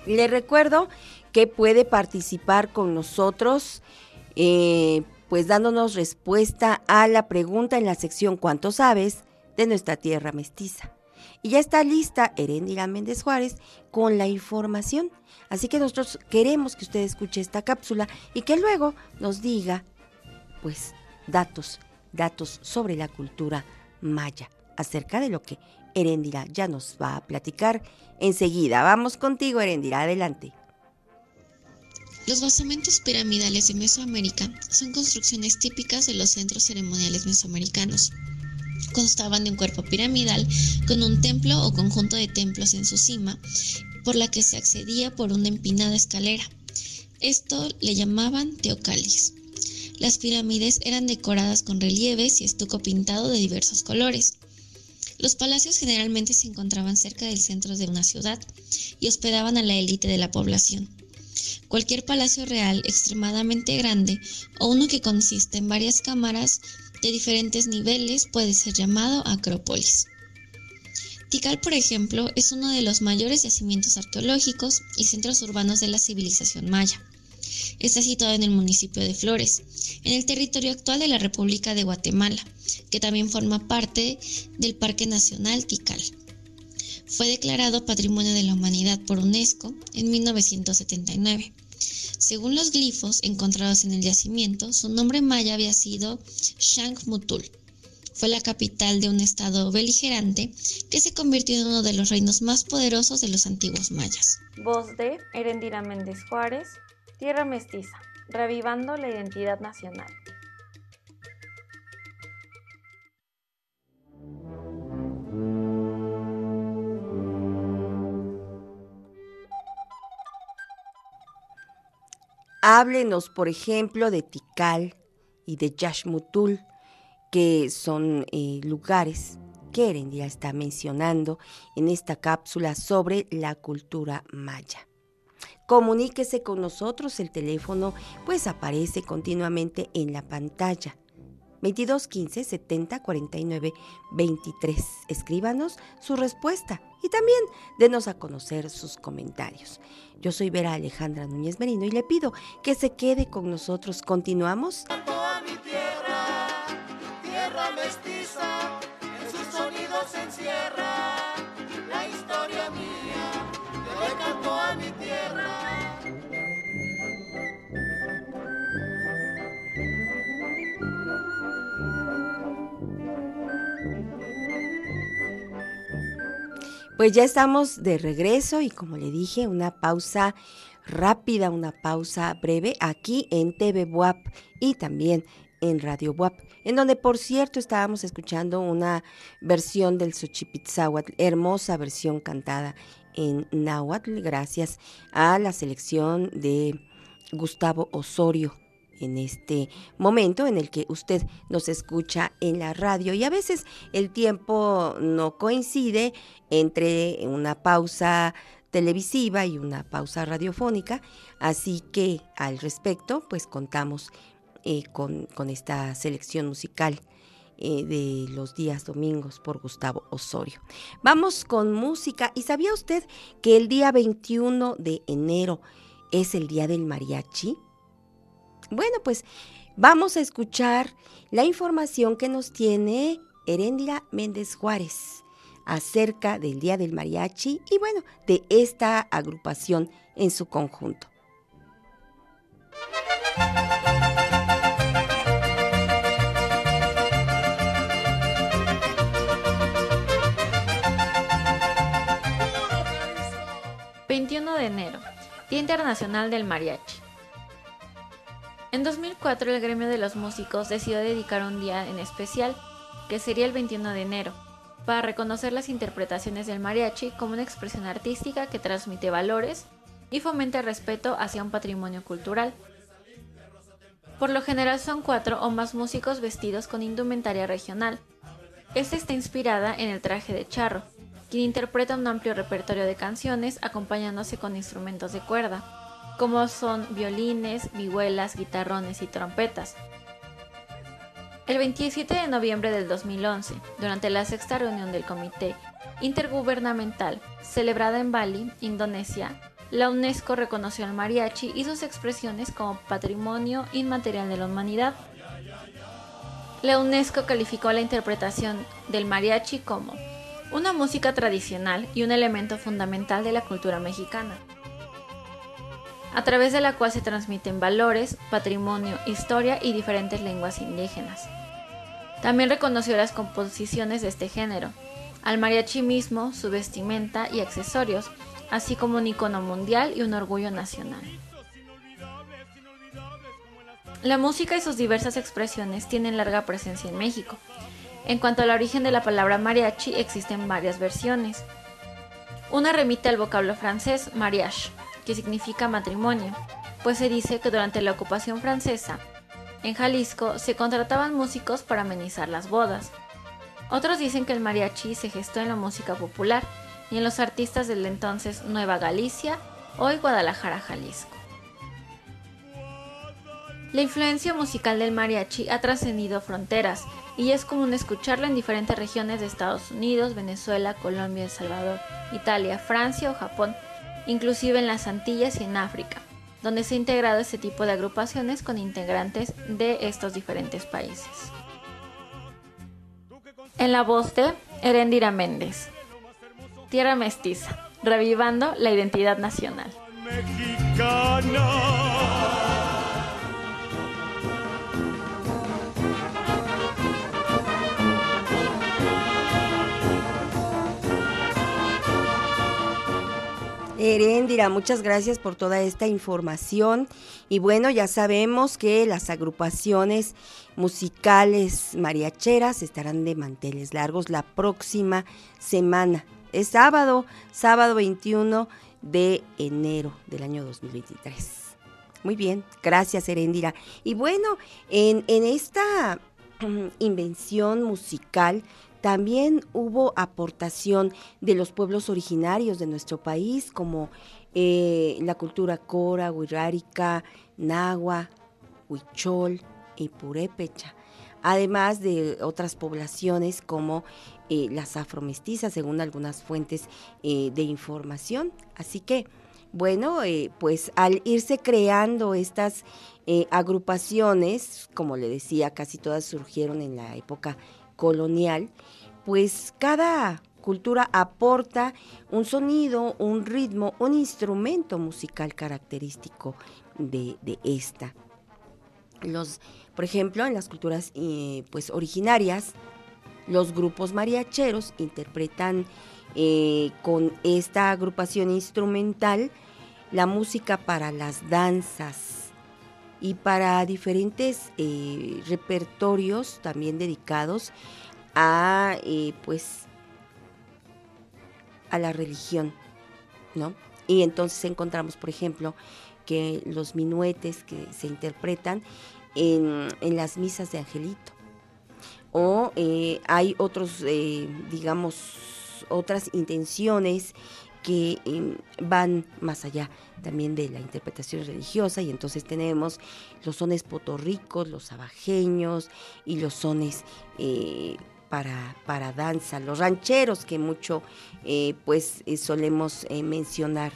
Le recuerdo que puede participar con nosotros, eh, pues dándonos respuesta a la pregunta en la sección ¿Cuánto sabes? de nuestra tierra mestiza. Y ya está lista Erendira Méndez Juárez con la información. Así que nosotros queremos que usted escuche esta cápsula y que luego nos diga, pues, datos, datos sobre la cultura maya, acerca de lo que Erendira ya nos va a platicar enseguida. Vamos contigo, Erendira, adelante. Los basamentos piramidales de Mesoamérica son construcciones típicas de los centros ceremoniales mesoamericanos. Constaban de un cuerpo piramidal con un templo o conjunto de templos en su cima, por la que se accedía por una empinada escalera. Esto le llamaban teocalis. Las pirámides eran decoradas con relieves y estuco pintado de diversos colores. Los palacios generalmente se encontraban cerca del centro de una ciudad y hospedaban a la élite de la población. Cualquier palacio real extremadamente grande o uno que consiste en varias cámaras de diferentes niveles puede ser llamado acrópolis. Tikal, por ejemplo, es uno de los mayores yacimientos arqueológicos y centros urbanos de la civilización maya. Está situado en el municipio de Flores, en el territorio actual de la República de Guatemala, que también forma parte del Parque Nacional Tikal. Fue declarado Patrimonio de la Humanidad por UNESCO en 1979. Según los glifos encontrados en el yacimiento, su nombre maya había sido Mutul. Fue la capital de un estado beligerante que se convirtió en uno de los reinos más poderosos de los antiguos mayas. Voz de Erendira Juárez, Tierra Mestiza, revivando la identidad nacional. Háblenos, por ejemplo, de Tikal y de Yashmutul, que son eh, lugares que Erendia está mencionando en esta cápsula sobre la cultura maya. Comuníquese con nosotros, el teléfono pues aparece continuamente en la pantalla. 22 15 70 49 23. Escríbanos su respuesta y también denos a conocer sus comentarios. Yo soy Vera Alejandra Núñez Merino y le pido que se quede con nosotros. Continuamos. A mi tierra, tierra mestiza, en sus sonidos se encierra Pues ya estamos de regreso y como le dije, una pausa rápida, una pausa breve aquí en TV WAP y también en Radio WAP, en donde por cierto estábamos escuchando una versión del Xochipitzahuatl, hermosa versión cantada en náhuatl, gracias a la selección de Gustavo Osorio en este momento en el que usted nos escucha en la radio y a veces el tiempo no coincide entre una pausa televisiva y una pausa radiofónica, así que al respecto pues contamos eh, con, esta selección musical eh, de los días domingos por Gustavo Osorio. Vamos con música y ¿sabía usted que el día 21 de enero es el día del mariachi? Bueno, pues vamos a escuchar la información que nos tiene Heréndira Méndez Juárez acerca del Día del Mariachi y bueno, de esta agrupación en su conjunto. ...21 de enero... Día Internacional del Mariachi. En 2004 el gremio de los músicos decidió dedicar un día en especial, que sería el 21 de enero, para reconocer las interpretaciones del mariachi como una expresión artística que transmite valores y fomenta el respeto hacia un patrimonio cultural. Por lo general son cuatro o más músicos vestidos con indumentaria regional. Esta está inspirada en el traje de charro, quien interpreta un amplio repertorio de canciones acompañándose con instrumentos de cuerda como son violines, vihuelas, guitarrones y trompetas. El 27 de noviembre del 2011, durante la sexta reunión del Comité Intergubernamental, celebrada en Bali, Indonesia, la UNESCO reconoció al mariachi y sus expresiones como patrimonio inmaterial de la humanidad. La UNESCO calificó la interpretación del mariachi como una música tradicional y un elemento fundamental de la cultura mexicana a través de la cual se transmiten valores, patrimonio, historia y diferentes lenguas indígenas. También reconoció las composiciones de este género, al mariachi mismo, su vestimenta y accesorios, así como un icono mundial y un orgullo nacional. La música y sus diversas expresiones tienen larga presencia en México. En cuanto al origen de la palabra mariachi, existen varias versiones. Una remite al vocablo francés mariage, que significa matrimonio, pues se dice que durante la ocupación francesa, en Jalisco se contrataban músicos para amenizar las bodas. Otros dicen que el mariachi se gestó en la música popular y en los artistas del entonces Nueva Galicia, hoy Guadalajara, Jalisco. La influencia musical del mariachi ha trascendido fronteras y es común escucharlo en diferentes regiones de Estados Unidos, Venezuela, Colombia, El Salvador, Italia, Francia o Japón, inclusive en las Antillas y en África, donde se ha integrado este tipo de agrupaciones con integrantes de estos diferentes países. En la voz de Erendira Méndez, Tierra Mestiza, revivando la identidad nacional. Heréndira, muchas gracias por toda esta información. Y bueno, ya sabemos que las agrupaciones musicales mariacheras estarán de manteles largos la próxima semana. Es sábado, sábado 21 de enero del año 2023. Muy bien, gracias Heréndira. Y bueno, en, en esta invención musical también hubo aportación de los pueblos originarios de nuestro país, como eh, la cultura cora, huirárica, nahua, huichol y purépecha, además de otras poblaciones como eh, las afromestizas, según algunas fuentes eh, de información. Así que, bueno, pues al irse creando estas agrupaciones, como le decía, casi todas surgieron en la época colonial, pues cada cultura aporta un sonido, un ritmo, un instrumento musical característico de, esta. Los, por ejemplo, en las culturas eh, pues originarias, los grupos mariacheros interpretan eh, con esta agrupación instrumental la música para las danzas y para diferentes eh, repertorios también dedicados eh, pues a la religión, ¿no? Y entonces encontramos, por ejemplo, que los minuetes que se interpretan en, las misas de Angelito. O eh, hay otros, eh, digamos, otras intenciones que van más allá también de la interpretación religiosa y entonces tenemos los sones potorricos, los abajeños y los sones para, para danza, los rancheros que mucho eh, pues eh, solemos eh, mencionar.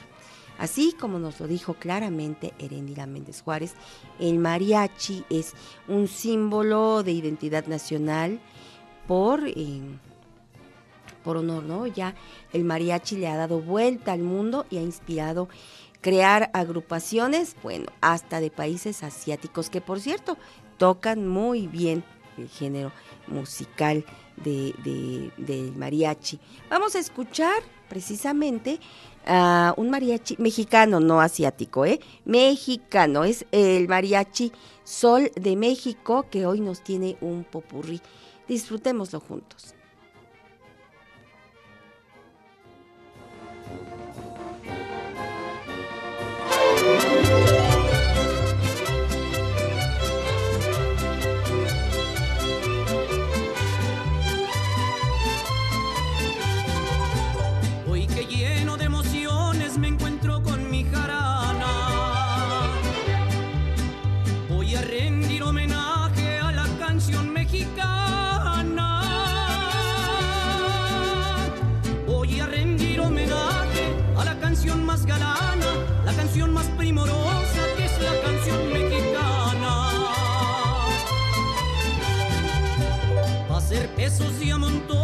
Así como nos lo dijo claramente Erendira Méndez Juárez, el mariachi es un símbolo de identidad nacional por, por honor, ¿no? Ya el mariachi le ha dado vuelta al mundo y ha inspirado crear agrupaciones, bueno, hasta de países asiáticos, que por cierto, tocan muy bien el género musical de, del mariachi. Vamos a escuchar precisamente a un mariachi mexicano, no asiático, ¿eh? Mexicano, es el mariachi Sol de México que hoy nos tiene un popurrí. Disfrutémoslo juntos. Sino cantando canciones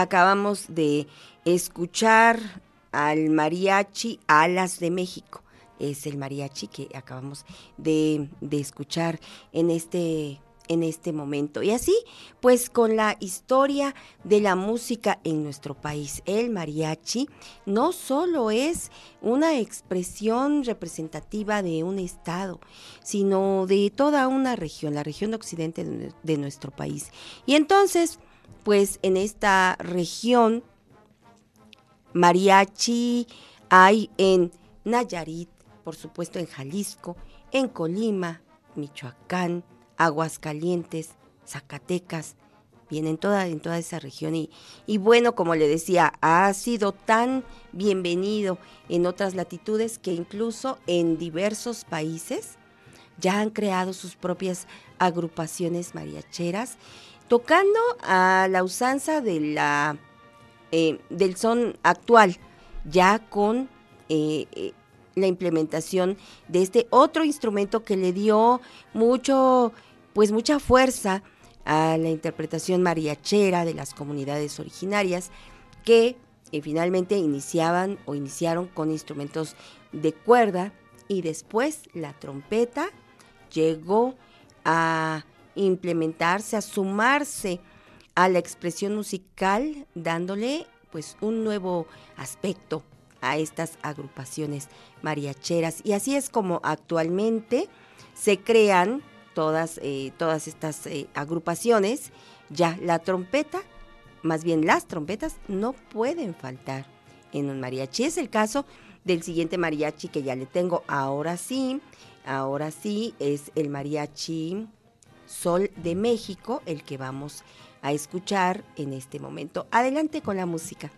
acabamos de escuchar al mariachi Alas de México. Es el mariachi que acabamos de, de escuchar en este, en este momento. Y así, pues con la historia de la música en nuestro país, el mariachi no solo es una expresión representativa de un estado, sino de toda una región, la región occidente de, nuestro país. Y entonces, pues en esta región, mariachi hay en Nayarit, por supuesto en Jalisco, en Colima, Michoacán, Aguascalientes, Zacatecas, viene en toda, en toda esa región. Y bueno, como le decía, ha sido tan bienvenido en otras latitudes que incluso en diversos países ya han creado sus propias agrupaciones mariacheras, tocando a la usanza de la, eh, del son actual, ya con eh, eh, la implementación de este otro instrumento que le dio mucho, pues mucha fuerza a la interpretación mariachera de las comunidades originarias que finalmente iniciaban o iniciaron con instrumentos de cuerda y después la trompeta llegó a implementarse, a sumarse a la expresión musical, dándole pues un nuevo aspecto a estas agrupaciones mariacheras. Y así es como actualmente se crean todas, eh, todas estas eh, agrupaciones. Ya la trompeta, más bien las trompetas, no pueden faltar en un mariachi. Es el caso del siguiente mariachi que ya le tengo. Ahora sí, ahora sí es el mariachi Sol de México, el que vamos a escuchar en este momento. Adelante con la música.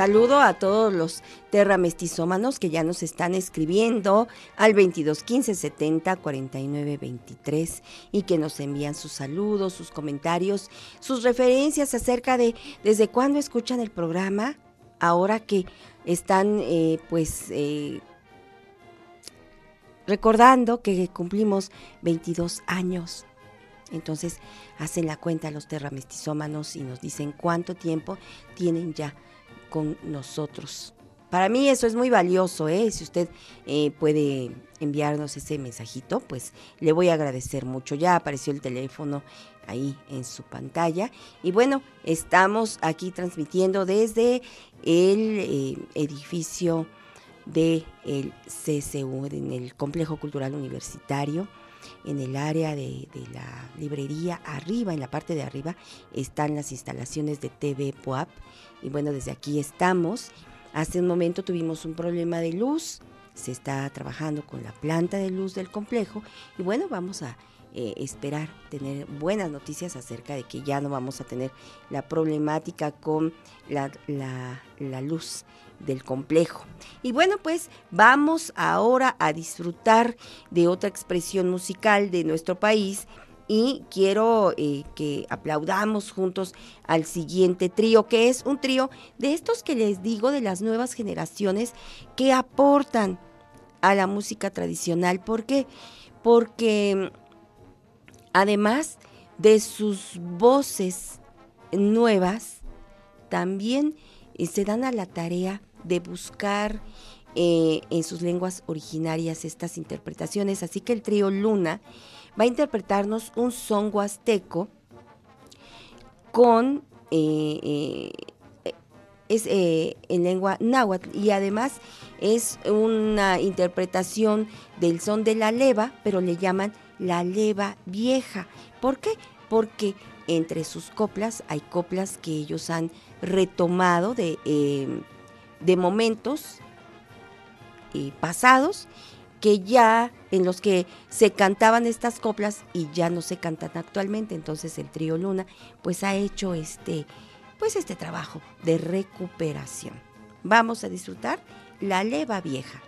Saludo a todos los terra mestizómanos que ya nos están escribiendo al 22 15 70 49 23 y que nos envían sus saludos, sus comentarios, sus referencias acerca de desde cuándo escuchan el programa, ahora que están eh, pues eh, recordando que cumplimos 22 años. Entonces hacen la cuenta los terramestizómanos y nos dicen cuánto tiempo tienen ya con nosotros. Para mí eso es muy valioso, ¿eh? Si usted eh, puede enviarnos ese mensajito, pues le voy a agradecer mucho. Ya apareció el teléfono ahí en su pantalla. Y bueno, estamos aquí transmitiendo desde el eh, edificio del el CCU, en el Complejo Cultural Universitario, en el área de, la librería. Arriba, en la parte de arriba, están las instalaciones de TV POAP y bueno, desde aquí estamos. Hace un momento tuvimos un problema de luz, se está trabajando con la planta de luz del complejo y bueno, vamos a eh, esperar tener buenas noticias acerca de que ya no vamos a tener la problemática con la luz del complejo. Y bueno, pues vamos ahora a disfrutar de otra expresión musical de nuestro país y quiero eh, que aplaudamos juntos al siguiente trío, que es un trío de estos que les digo de las nuevas generaciones que aportan a la música tradicional. ¿Por qué? Porque además de sus voces nuevas, también eh, se dan a la tarea de buscar eh, en sus lenguas originarias estas interpretaciones. Así que el trío Luna va a interpretarnos un son huasteco con eh, eh, es en lengua náhuatl y además es una interpretación del son de la leva, pero le llaman la leva vieja. ¿Por qué? Porque entre sus coplas hay coplas que ellos han retomado de, de momentos pasados que ya en los que se cantaban estas coplas y ya no se cantan actualmente. Entonces el trío Luna pues ha hecho este pues este trabajo de recuperación. Vamos a disfrutar la leva vieja.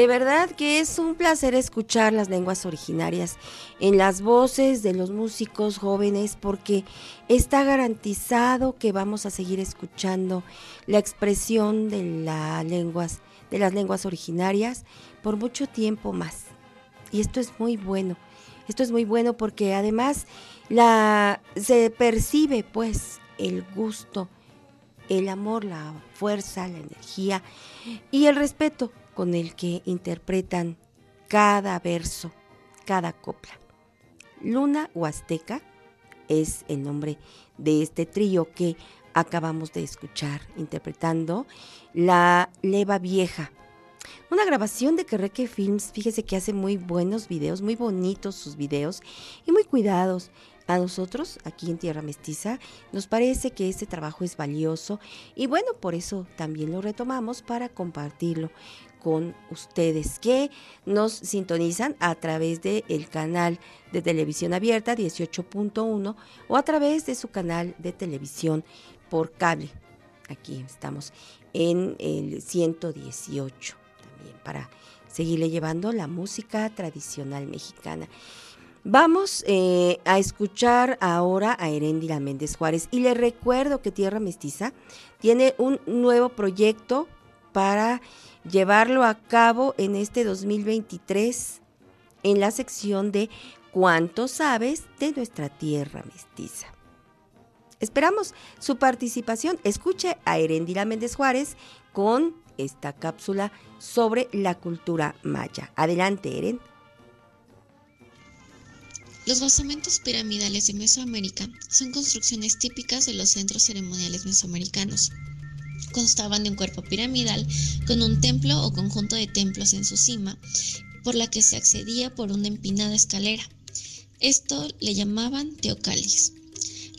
De verdad que es un placer escuchar las lenguas originarias en las voces de los músicos jóvenes porque está garantizado que vamos a seguir escuchando la expresión de las lenguas de las lenguas originarias por mucho tiempo más. Y esto es muy bueno. Esto es muy bueno porque además la se percibe pues el gusto, el amor, la fuerza, la energía y el respeto con el que interpretan cada verso, cada copla. Luna Huasteca es el nombre de este trío que acabamos de escuchar interpretando La Leva Vieja. Una grabación de Querreque Films, fíjese que hace muy buenos videos, muy bonitos sus videos y muy cuidados. A nosotros, aquí en Tierra Mestiza, nos parece que este trabajo es valioso y bueno, por eso también lo retomamos para compartirlo con ustedes que nos sintonizan a través del el canal de televisión abierta 18.1 o a través de su canal de televisión por cable. Aquí estamos en el 118 también para seguirle llevando la música tradicional mexicana. Vamos eh, a escuchar ahora a Heréndira Méndez Juárez y le recuerdo que Tierra Mestiza tiene un nuevo proyecto para llevarlo a cabo en este 2023 en la sección de ¿Cuánto sabes de nuestra tierra mestiza? Esperamos su participación. Escuche a Erendira Méndez Juárez con esta cápsula sobre la cultura maya. Adelante, Eren. Los basamentos piramidales de Mesoamérica son construcciones típicas de los centros ceremoniales mesoamericanos constaban de un cuerpo piramidal con un templo o conjunto de templos en su cima, por la que se accedía por una empinada escalera. Esto le llamaban teocalis.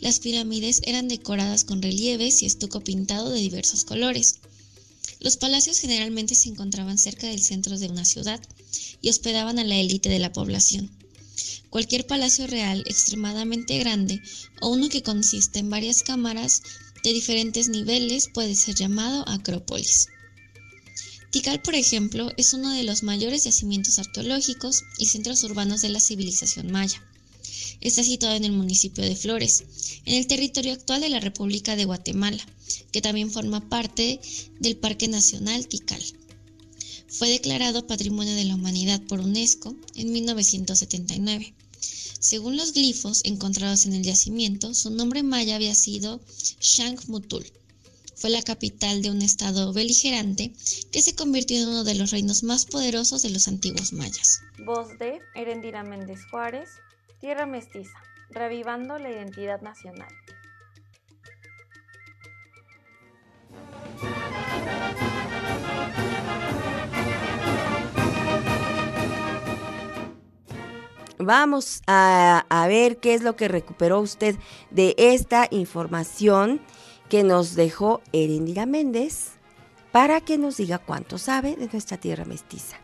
Las pirámides eran decoradas con relieves y estuco pintado de diversos colores. Los palacios generalmente se encontraban cerca del centro de una ciudad y hospedaban a la élite de la población. Cualquier palacio real extremadamente grande o uno que consiste en varias cámaras de diferentes niveles puede ser llamado Acrópolis. Tikal, por ejemplo, es uno de los mayores yacimientos arqueológicos y centros urbanos de la civilización maya. Está situado en el municipio de Flores, en el territorio actual de la República de Guatemala, que también forma parte del Parque Nacional Tikal. Fue declarado Patrimonio de la Humanidad por UNESCO en 1979. Según los glifos encontrados en el yacimiento, su nombre maya había sido Mutul. Fue la capital de un estado beligerante que se convirtió en uno de los reinos más poderosos de los antiguos mayas. Voz de Erendira Méndez Juárez, Tierra Mestiza, revivando la identidad nacional. Vamos a, ver qué es lo que recuperó usted de esta información que nos dejó Erendira Méndez para que nos diga cuánto sabe de nuestra tierra mestiza.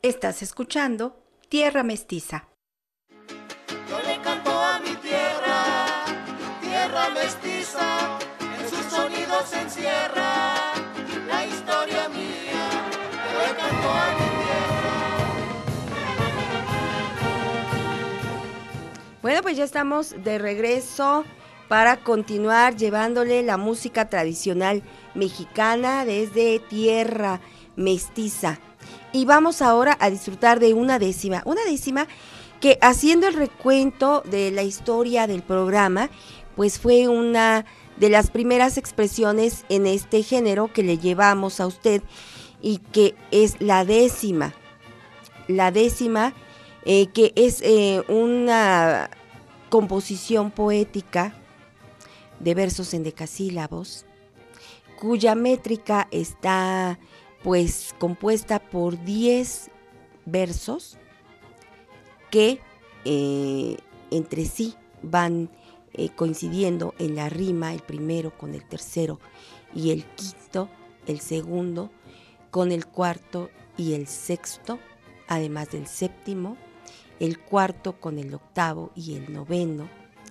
Estás escuchando Tierra Mestiza. Yo le canto a mi tierra, tierra mestiza, en sus sonidos se encierra Bueno, pues ya estamos de regreso para continuar llevándole la música tradicional mexicana desde tierra mestiza. Y vamos ahora a disfrutar de una décima, una décima que haciendo el recuento de la historia del programa, pues fue una de las primeras expresiones en este género que le llevamos a usted y que es la décima. La décima, eh, que es eh, una composición poética de versos en decasílabos, cuya métrica está pues compuesta por 10 versos que eh, entre sí van coincidiendo en la rima, el primero con el tercero y el quinto, el segundo, con el cuarto y el sexto, además del séptimo, el cuarto con el octavo y el noveno,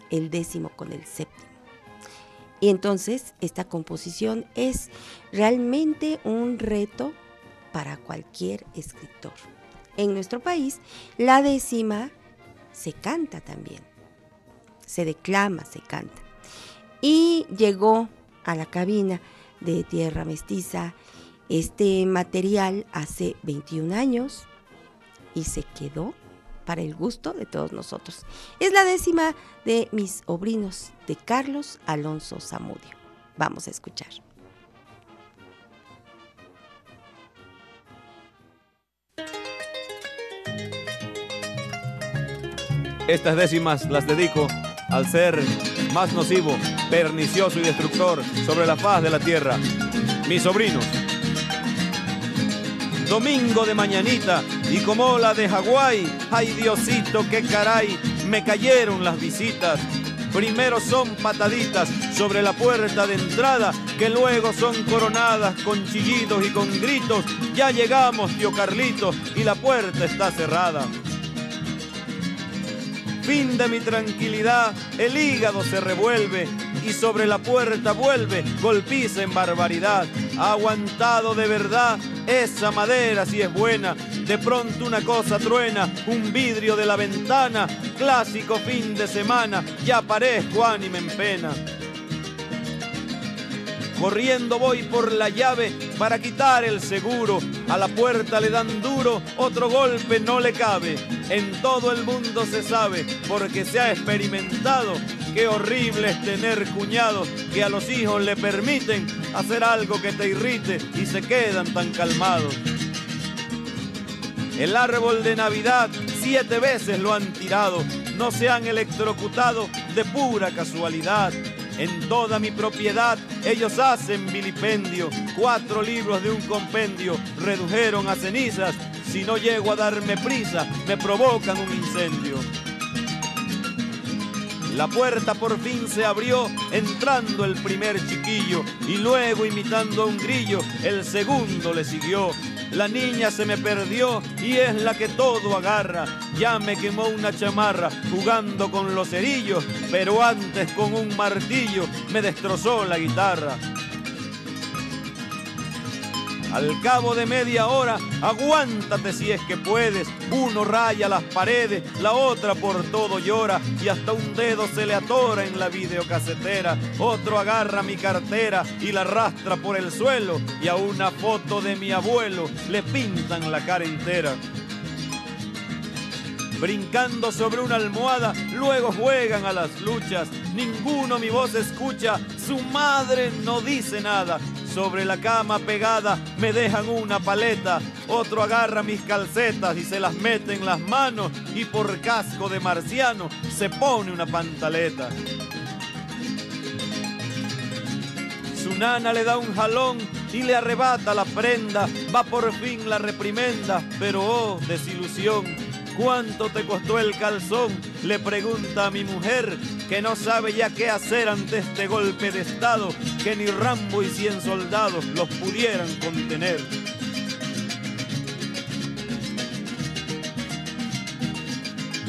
el décimo con el séptimo. Y entonces esta composición es realmente un reto para cualquier escritor. En nuestro país, la décima se canta también, se declama, se canta. Y llegó a la cabina de Tierra Mestiza este material hace 21 años y se quedó para el gusto de todos nosotros. Es la décima de Mis Sobrinos de Carlos Alonso Zamudio. Vamos a escuchar. Estas décimas las dedico al ser más nocivo, pernicioso y destructor sobre la faz de la tierra. Mis sobrinos. Domingo de mañanita y como la de Hawái, ay Diosito, qué caray, me cayeron las visitas. Primero son pataditas sobre la puerta de entrada, que luego son coronadas con chillidos y con gritos. Ya llegamos, tío Carlito, y la puerta está cerrada fin de mi tranquilidad, el hígado se revuelve y sobre la puerta vuelve, golpiza en barbaridad. Aguantado de verdad, esa madera si es buena, de pronto una cosa truena, un vidrio de la ventana, clásico fin de semana, ya parezco ánime en pena. Corriendo voy por la llave para quitar el seguro. A la puerta le dan duro, otro golpe no le cabe. En todo el mundo se sabe, porque se ha experimentado, qué horrible es tener cuñados que a los hijos le permiten hacer algo que te irrite y se quedan tan calmados. El árbol de Navidad siete veces lo han tirado, no se han electrocutado de pura casualidad. En toda mi propiedad ellos hacen vilipendio. Cuatro libros de un compendio redujeron a cenizas. Si no llego a darme prisa, me provocan un incendio. La puerta por fin se abrió, entrando el primer chiquillo, y luego imitando a un grillo, el segundo le siguió. La niña se me perdió y es la que todo agarra. Ya me quemó una chamarra jugando con los cerillos, pero antes con un martillo me destrozó la guitarra. Al cabo de media hora, aguántate si es que puedes. Uno raya las paredes, la otra por todo llora y hasta un dedo se le atora en la videocasetera. Otro agarra mi cartera y la arrastra por el suelo y a una foto de mi abuelo le pintan la cara entera brincando sobre una almohada, luego juegan a las luchas. Ninguno mi voz escucha, su madre no dice nada. Sobre la cama pegada me dejan una paleta, otro agarra mis calcetas y se las mete en las manos y por casco de marciano se pone una pantaleta. Su nana le da un jalón y le arrebata la prenda, va por fin la reprimenda, pero oh, desilusión ¿Cuánto te costó el calzón? Le pregunta a mi mujer, que no sabe ya qué hacer ante este golpe de estado, que ni Rambo y cien soldados los pudieran contener.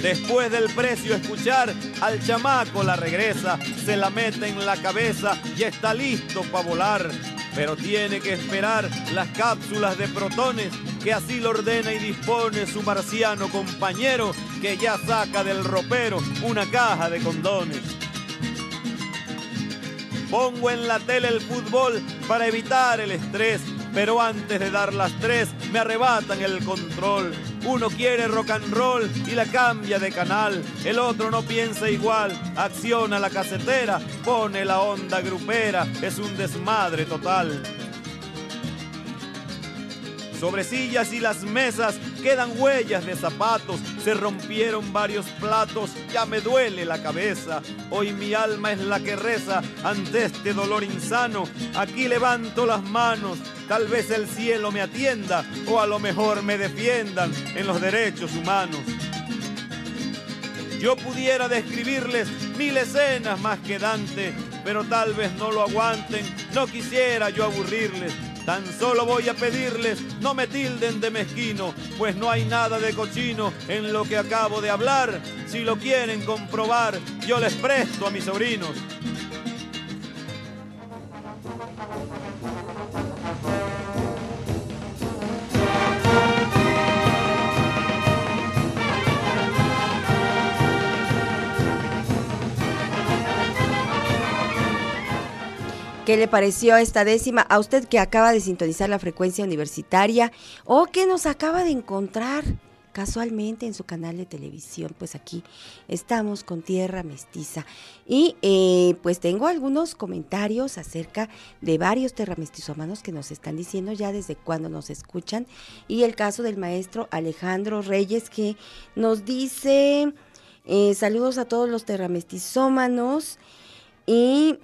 Después del precio escuchar, al chamaco la regresa, se la mete en la cabeza y está listo para volar. Pero tiene que esperar las cápsulas de protones que así lo ordena y dispone su marciano compañero que ya saca del ropero una caja de condones. Pongo en la tele el fútbol para evitar el estrés, pero antes de dar las tres me arrebatan el control. Uno quiere rock and roll y la cambia de canal, el otro no piensa igual, acciona la casetera, pone la onda grupera, es un desmadre total. Sobre sillas y las mesas quedan huellas de zapatos, se rompieron varios platos, ya me duele la cabeza. Hoy mi alma es la que reza ante este dolor insano. Aquí levanto las manos, tal vez el cielo me atienda o a lo mejor me defiendan en los derechos humanos. Yo pudiera describirles mil escenas más que Dante, pero tal vez no lo aguanten, no quisiera yo aburrirles. Tan solo voy a pedirles no me tilden de mezquino, pues no hay nada de cochino en lo que acabo de hablar. Si lo quieren comprobar, yo les presto a mis sobrinos. ¿Qué le pareció esta décima? A usted que acaba de sintonizar la frecuencia universitaria o que nos acaba de encontrar casualmente en su canal de televisión, pues aquí estamos con Tierra Mestiza. Y eh, pues tengo algunos comentarios acerca de varios terramestizomanos que nos están diciendo ya desde cuando nos escuchan. Y el caso del maestro Alejandro Reyes que nos dice eh, saludos a todos los terramestizómanos. Y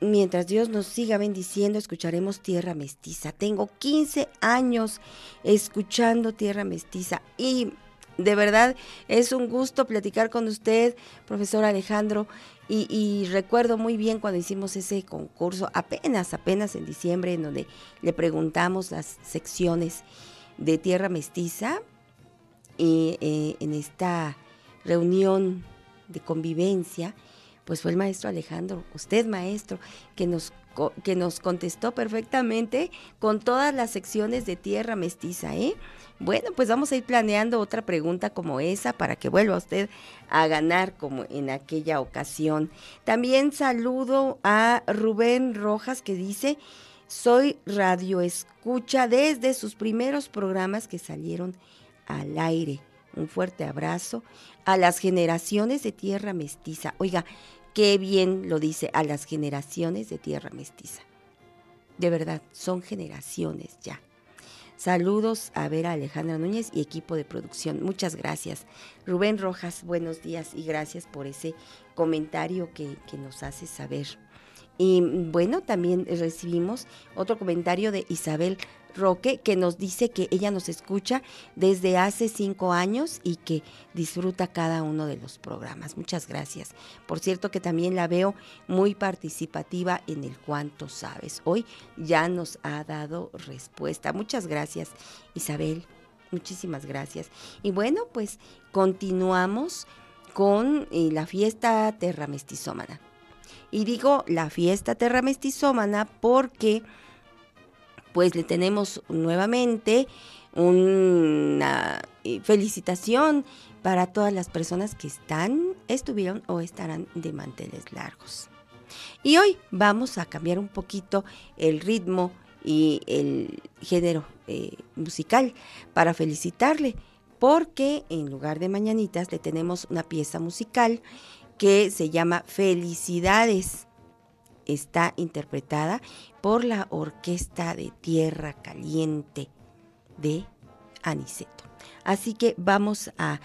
mientras Dios nos siga bendiciendo, escucharemos Tierra Mestiza. Tengo 15 años escuchando Tierra Mestiza y de verdad es un gusto platicar con usted, profesor Alejandro. Y, recuerdo muy bien cuando hicimos ese concurso, apenas, apenas en diciembre, en donde le preguntamos las secciones de Tierra Mestiza. Y eh, en esta reunión de convivencia, pues fue el maestro Alejandro, usted maestro, que nos, que nos contestó perfectamente con todas las secciones de tierra mestiza, ¿eh? Bueno, pues vamos a ir planeando otra pregunta como esa para que vuelva usted a ganar como en aquella ocasión. También saludo a Rubén Rojas que dice, soy radio escucha desde sus primeros programas que salieron al aire. Un fuerte abrazo a las generaciones de tierra mestiza. Oiga, Qué bien lo dice a las generaciones de tierra mestiza. De verdad, son generaciones ya. Saludos a Vera Alejandra Núñez y equipo de producción. Muchas gracias. Rubén Rojas, buenos días y gracias por ese comentario que, que nos hace saber. Y bueno, también recibimos otro comentario de Isabel Roque, que nos dice que ella nos escucha desde hace cinco años y que disfruta cada uno de los programas. Muchas gracias. Por cierto que también la veo muy participativa en el cuánto sabes. Hoy ya nos ha dado respuesta. Muchas gracias, Isabel. Muchísimas gracias. Y bueno, pues continuamos con eh, la fiesta terramestizómana. Y digo la fiesta terramestizómana porque pues le tenemos nuevamente una eh, felicitación para todas las personas que están, estuvieron o estarán de manteles largos. Y hoy vamos a cambiar un poquito el ritmo y el género eh, musical para felicitarle, porque en lugar de mañanitas le tenemos una pieza musical que se llama Felicidades está interpretada por la Orquesta de Tierra Caliente de Aniceto. Así que vamos a,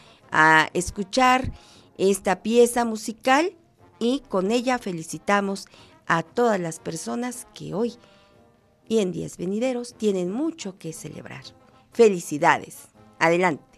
escuchar esta pieza musical y con ella felicitamos a todas las personas que hoy y en días venideros tienen mucho que celebrar. Felicidades. Adelante.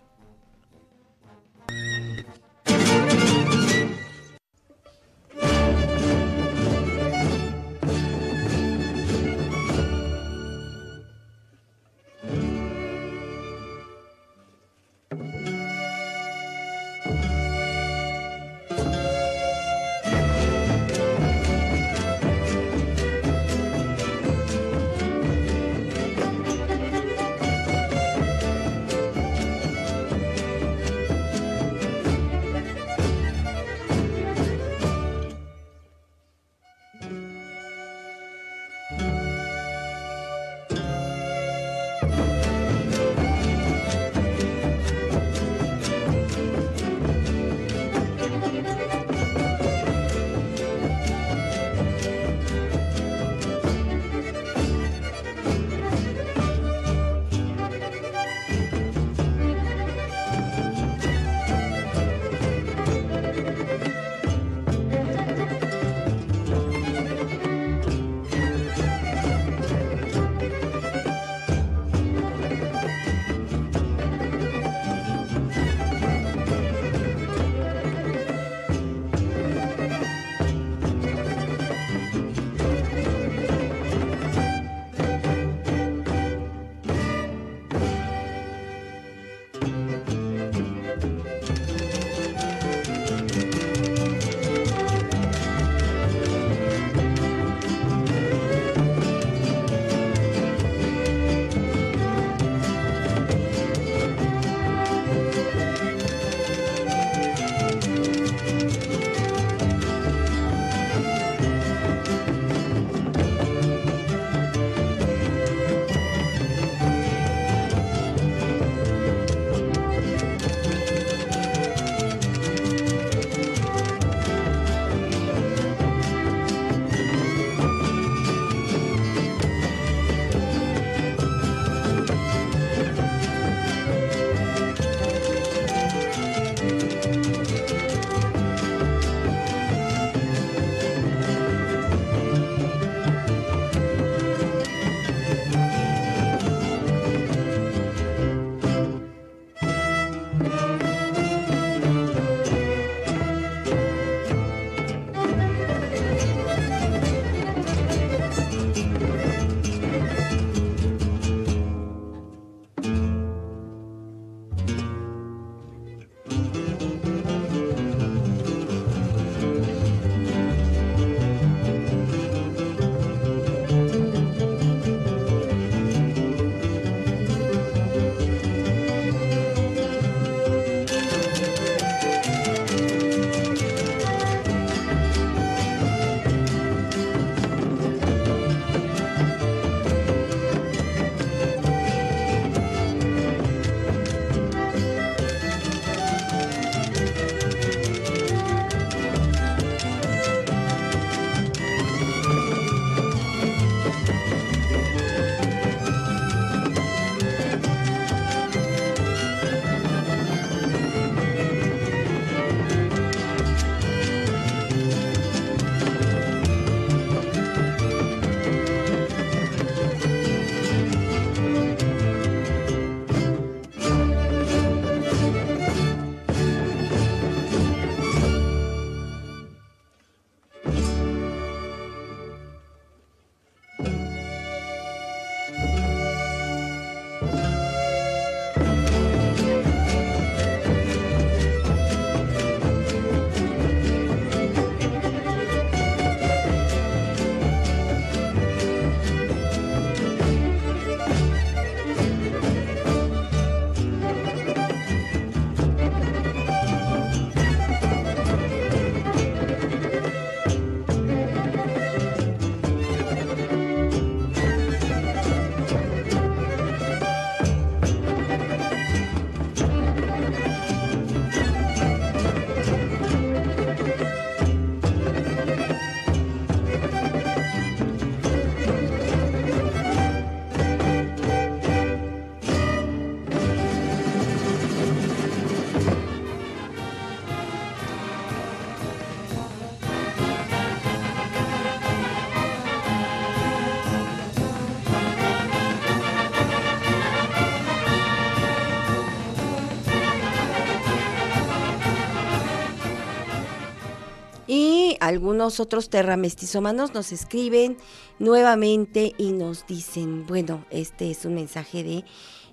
Algunos otros terramestizomanos nos escriben nuevamente y nos dicen, bueno, este es un mensaje de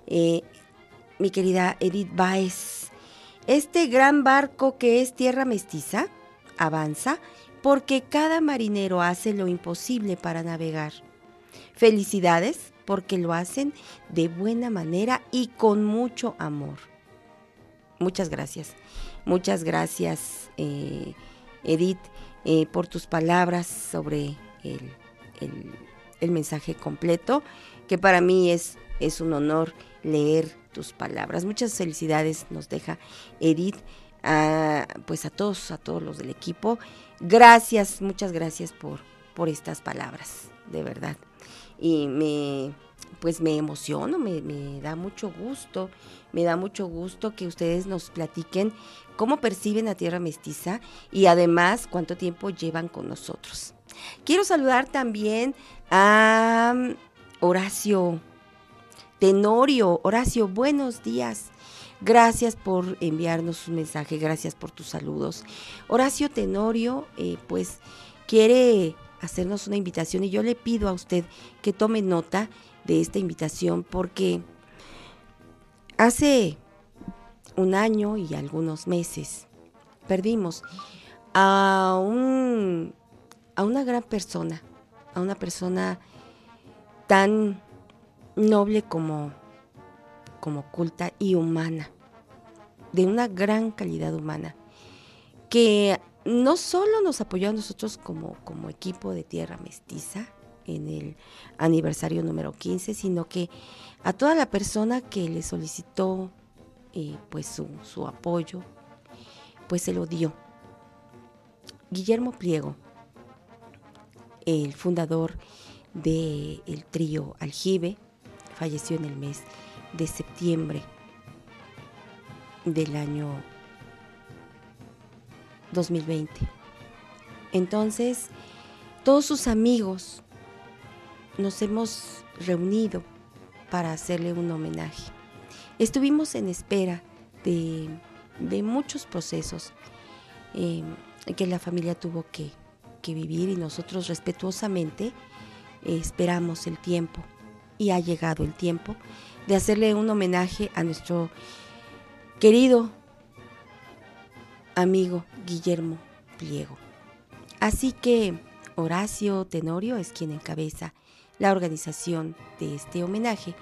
eh, mi querida Edith Baez. Este gran barco que es tierra mestiza avanza porque cada marinero hace lo imposible para navegar. Felicidades porque lo hacen de buena manera y con mucho amor. Muchas gracias. Muchas gracias, eh, Edith, eh, por tus palabras sobre el, mensaje completo, que para mí es, es un honor leer tus palabras. Muchas felicidades nos deja Edith, a, pues a todos, a todos los del equipo. Gracias, muchas gracias por, por estas palabras, de verdad. Y me, pues me emociono, me, me da mucho gusto, me da mucho gusto que ustedes nos platiquen cómo perciben a Tierra Mestiza y además cuánto tiempo llevan con nosotros. Quiero saludar también a mm, Horacio Tenorio. Horacio, buenos días. Gracias por enviarnos un mensaje, gracias por tus saludos. Horacio Tenorio, eh, pues quiere hacernos una invitación y yo le pido a usted que tome nota de esta invitación porque hace un año y algunos meses. Perdimos a, un, a una gran persona, a una persona tan noble como, como culta y humana, de una gran calidad humana, que no solo nos apoyó a nosotros como, como equipo de Tierra Mestiza, en el aniversario número 15, sino que a toda la persona que le solicitó eh, pues su, apoyo, pues se lo dio. Guillermo Pliego, el fundador del el trío Aljibe, falleció en el mes de septiembre del año 2020. Entonces, todos sus amigos nos hemos reunido para hacerle un homenaje. Estuvimos en espera de, muchos procesos eh, que la familia tuvo que, vivir y nosotros respetuosamente esperamos el tiempo y ha llegado el tiempo de hacerle un homenaje a nuestro querido amigo Guillermo Pliego. Así que Horacio Tenorio es quien encabeza la organización de este homenaje,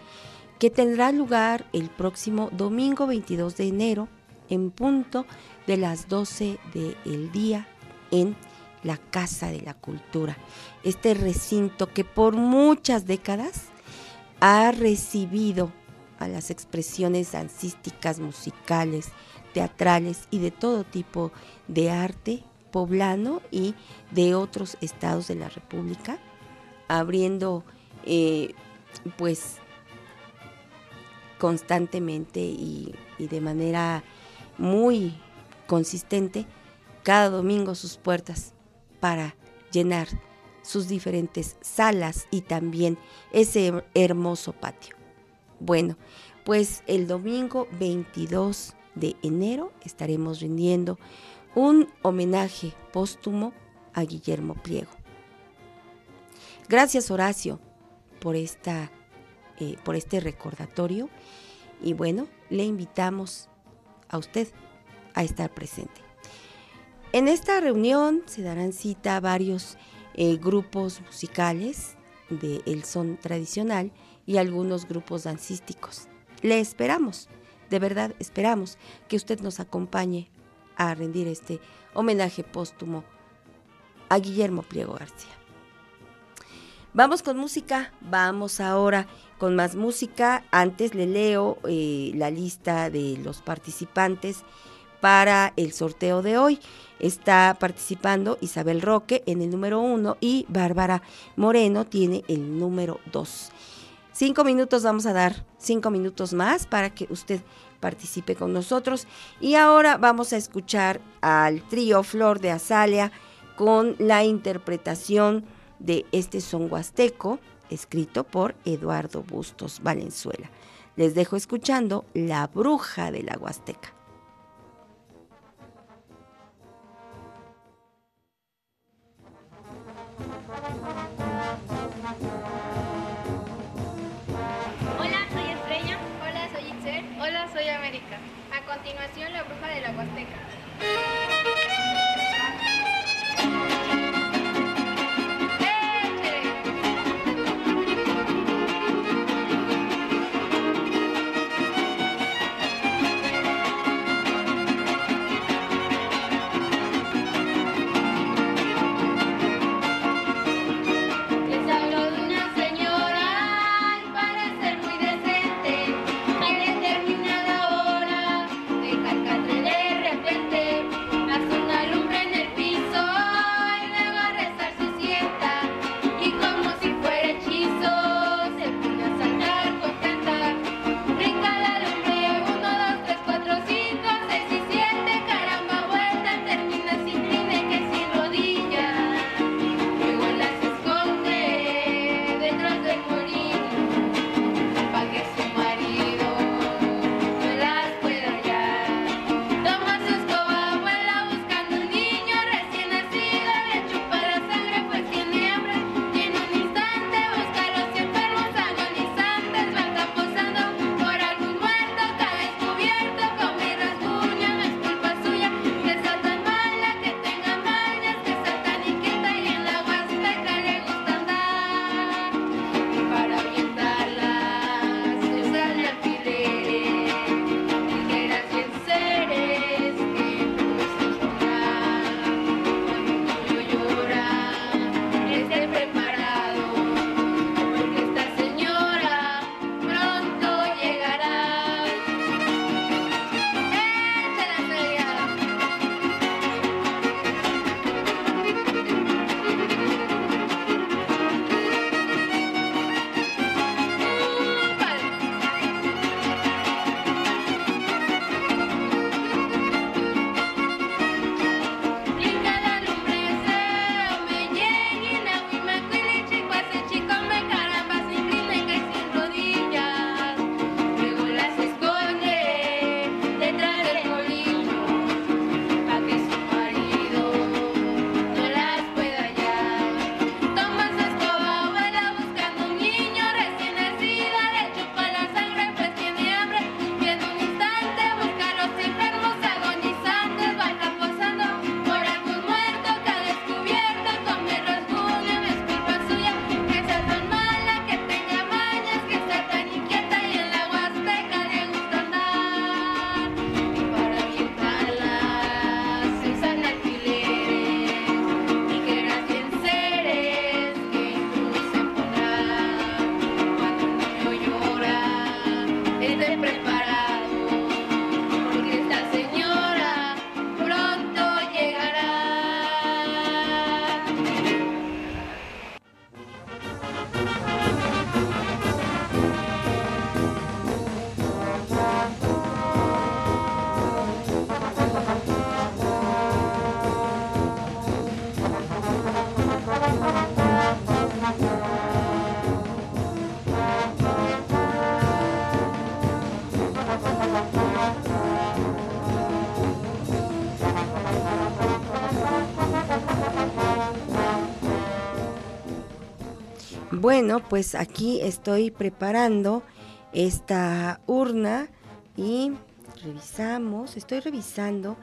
que tendrá lugar el próximo domingo 22 de enero en punto de las 12 del día en la Casa de la Cultura. Este recinto que por muchas décadas ha recibido a las expresiones dancísticas, musicales, teatrales y de todo tipo de arte poblano y de otros estados de la República abriendo eh, pues constantemente y, de manera muy consistente cada domingo sus puertas para llenar sus diferentes salas y también ese hermoso patio. Bueno, pues el domingo 22 de enero estaremos rindiendo un homenaje póstumo a Guillermo Pliego. Gracias Horacio por, esta, eh, por este recordatorio y bueno, le invitamos a usted a estar presente. En esta reunión se darán cita varios eh, grupos musicales del son tradicional y algunos grupos dancísticos. Le esperamos, de verdad esperamos que usted nos acompañe a rendir este homenaje póstumo a Guillermo Pliego García. Vamos con música, vamos ahora con más música. Antes le leo eh, la lista de los participantes para el sorteo de hoy. Está participando Isabel Roque en el número uno y Bárbara Moreno tiene el número dos. Cinco minutos vamos a dar, cinco minutos más para que usted participe con nosotros. Y ahora vamos a escuchar al trío Flor de Azalea con la interpretación de este son huasteco, escrito por Eduardo Bustos Valenzuela. Les dejo escuchando La Bruja de la Huasteca. Bueno, pues aquí estoy preparando esta urna y revisamos, estoy revisando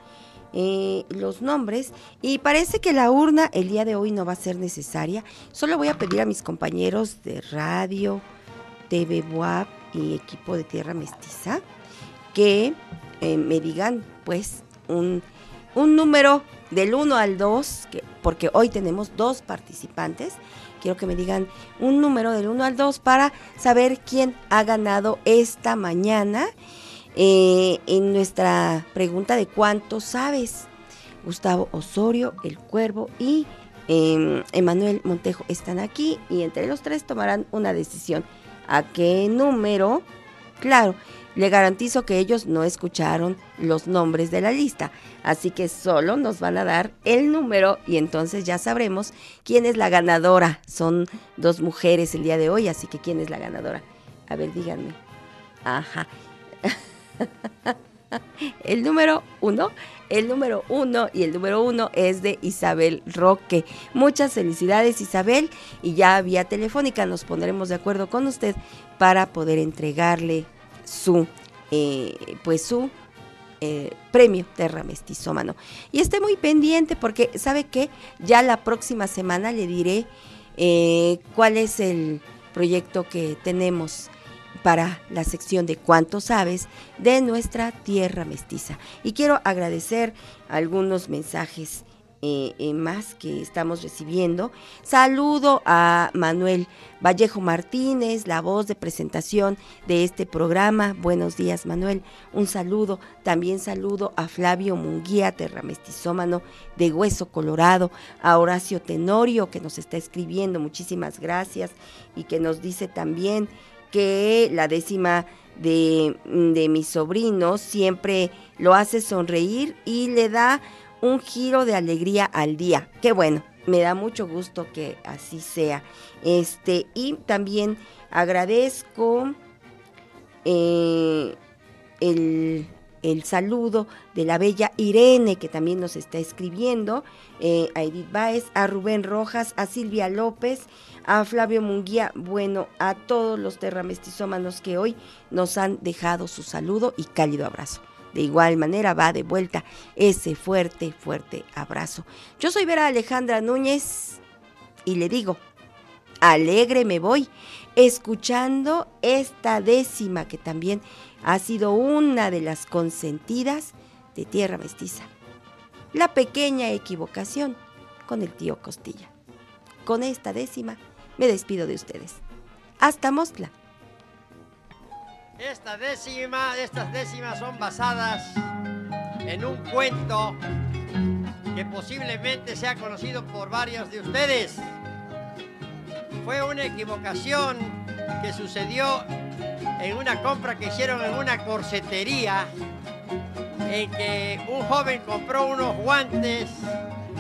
eh, los nombres y parece que la urna el día de hoy no va a ser necesaria. Solo voy a pedir a mis compañeros de radio, TV WAP y equipo de Tierra Mestiza que eh, me digan pues un, un número del 1 al 2, porque hoy tenemos dos participantes quiero que me digan un número del 1 al 2 para saber quién ha ganado esta mañana eh, en nuestra pregunta de cuánto sabes. Gustavo Osorio, El Cuervo y em, Emanuel Montejo están aquí y entre los tres tomarán una decisión. ¿A qué número? Claro, le garantizo que ellos no escucharon los nombres de la lista, así que solo nos van a dar el número y entonces ya sabremos quién es la ganadora. Son dos mujeres el día de hoy, así que quién es la ganadora. A ver, díganme. Ajá. el número uno, el número uno y el número uno es de Isabel Roque. Muchas felicidades Isabel y ya vía telefónica nos pondremos de acuerdo con usted para poder entregarle su eh, pues su eh, premio Terra Mestizómano. Y esté muy pendiente porque, ¿sabe qué? Ya la próxima semana le diré eh, cuál es el proyecto que tenemos para la sección de cuánto sabes de nuestra tierra mestiza. Y quiero agradecer algunos mensajes eh, eh, más que estamos recibiendo. Saludo a Manuel Vallejo Martínez, la voz de presentación de este programa. Buenos días, Manuel. Un saludo. También saludo a Flavio Munguía, terramestizómano de Hueso Colorado, a Horacio Tenorio, que nos está escribiendo. Muchísimas gracias. Y que nos dice también que la décima de, de mi sobrino siempre lo hace sonreír y le da un giro de alegría al día. Qué bueno, me da mucho gusto que así sea. Este, y también agradezco eh, el, saludo de la bella Irene, que también nos está escribiendo, eh, a Edith Baez, a Rubén Rojas, a Silvia López, a Flavio Munguía, bueno, a todos los terramestizómanos que hoy nos han dejado su saludo y cálido abrazo. De igual manera va de vuelta ese fuerte, fuerte abrazo. Yo soy Vera Alejandra Núñez y le digo, alegre me voy, escuchando esta décima que también ha sido una de las consentidas de Tierra Mestiza. La pequeña equivocación con el tío Costilla. Con esta décima me despido de ustedes. Hasta Mostla. Estas décimas son basadas en un cuento que posiblemente sea conocido por varios de ustedes. Fue una equivocación que sucedió en una compra que hicieron en una corsetería en que un joven compró unos guantes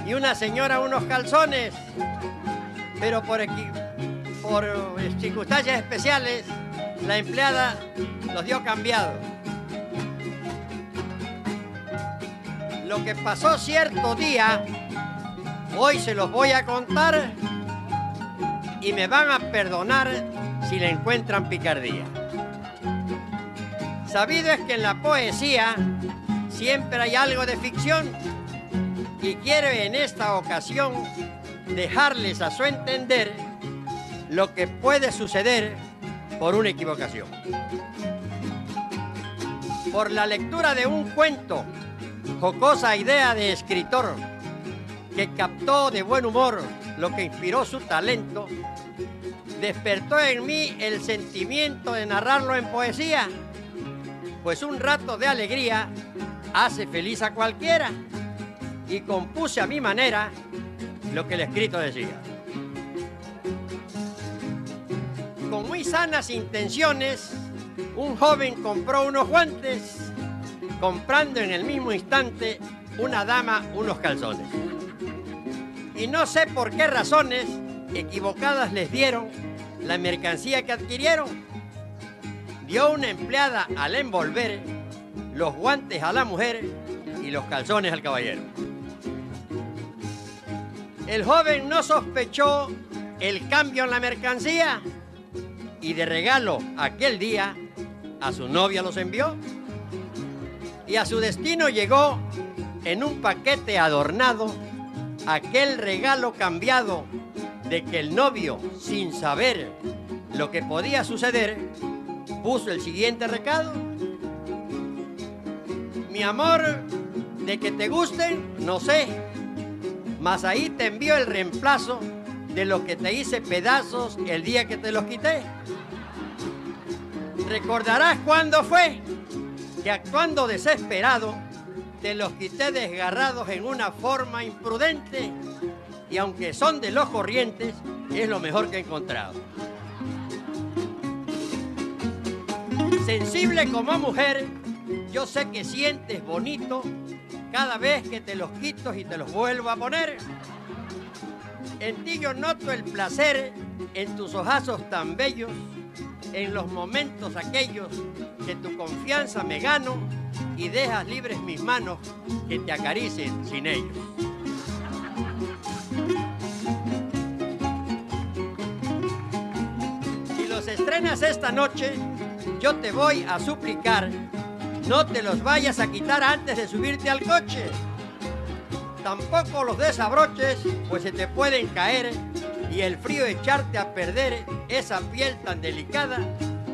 y una señora unos calzones, pero por, por circunstancias especiales la empleada los dio cambiado. Lo que pasó cierto día, hoy se los voy a contar y me van a perdonar si le encuentran picardía. Sabido es que en la poesía siempre hay algo de ficción y quiero en esta ocasión dejarles a su entender lo que puede suceder por una equivocación. Por la lectura de un cuento, jocosa idea de escritor, que captó de buen humor lo que inspiró su talento, despertó en mí el sentimiento de narrarlo en poesía, pues un rato de alegría hace feliz a cualquiera, y compuse a mi manera lo que el escrito decía. Muy sanas intenciones, un joven compró unos guantes, comprando en el mismo instante una dama unos calzones. Y no sé por qué razones equivocadas les dieron la mercancía que adquirieron. Dio una empleada al envolver los guantes a la mujer y los calzones al caballero. El joven no sospechó el cambio en la mercancía y de regalo aquel día a su novia los envió. Y a su destino llegó en un paquete adornado aquel regalo cambiado de que el novio, sin saber lo que podía suceder, puso el siguiente recado. Mi amor, de que te gusten, no sé, mas ahí te envío el reemplazo de lo que te hice pedazos el día que te los quité. Recordarás cuándo fue que actuando desesperado te los quité desgarrados en una forma imprudente y aunque son de los corrientes, es lo mejor que he encontrado. Sensible como mujer, yo sé que sientes bonito cada vez que te los quito y te los vuelvo a poner. En ti yo noto el placer en tus ojazos tan bellos en los momentos aquellos que tu confianza me gano y dejas libres mis manos que te acaricien sin ellos. Si los estrenas esta noche, yo te voy a suplicar No te los vayas a quitar antes de subirte al coche. Tampoco los desabroches, pues se te pueden caer y el frío echarte a perder esa piel tan delicada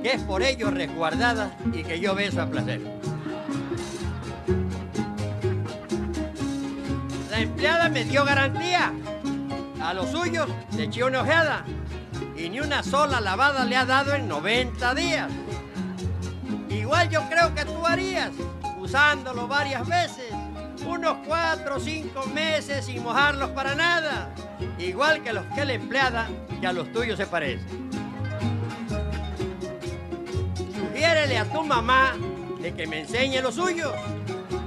que es por ello resguardada y que yo beso a placer. La empleada me dio garantía. A los suyos le eché una ojeada y ni una sola lavada le ha dado en 90 días. Igual yo creo que tú harías, usándolo varias veces, unos 4 o 5 meses sin mojarlos para nada, igual que los que la empleada, que a los tuyos se parecen. Sugiérele a tu mamá de que me enseñe los suyos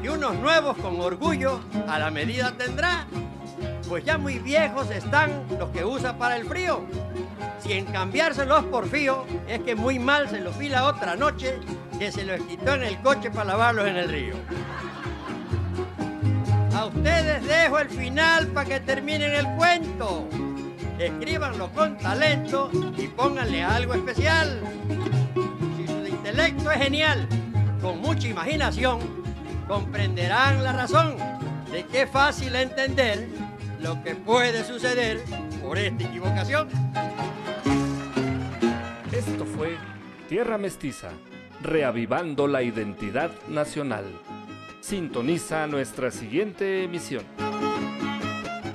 y unos nuevos con orgullo a la medida tendrá, pues ya muy viejos están los que usa para el frío. Si en cambiárselos por fío es que muy mal se los vi la otra noche que se los quitó en el coche para lavarlos en el río. A ustedes dejo el final para que terminen el cuento. Escríbanlo con talento y pónganle algo especial. Si su intelecto es genial, con mucha imaginación, comprenderán la razón de que es fácil entender lo que puede suceder por esta equivocación. Esto fue Tierra Mestiza, reavivando la identidad nacional. Sintoniza nuestra siguiente emisión.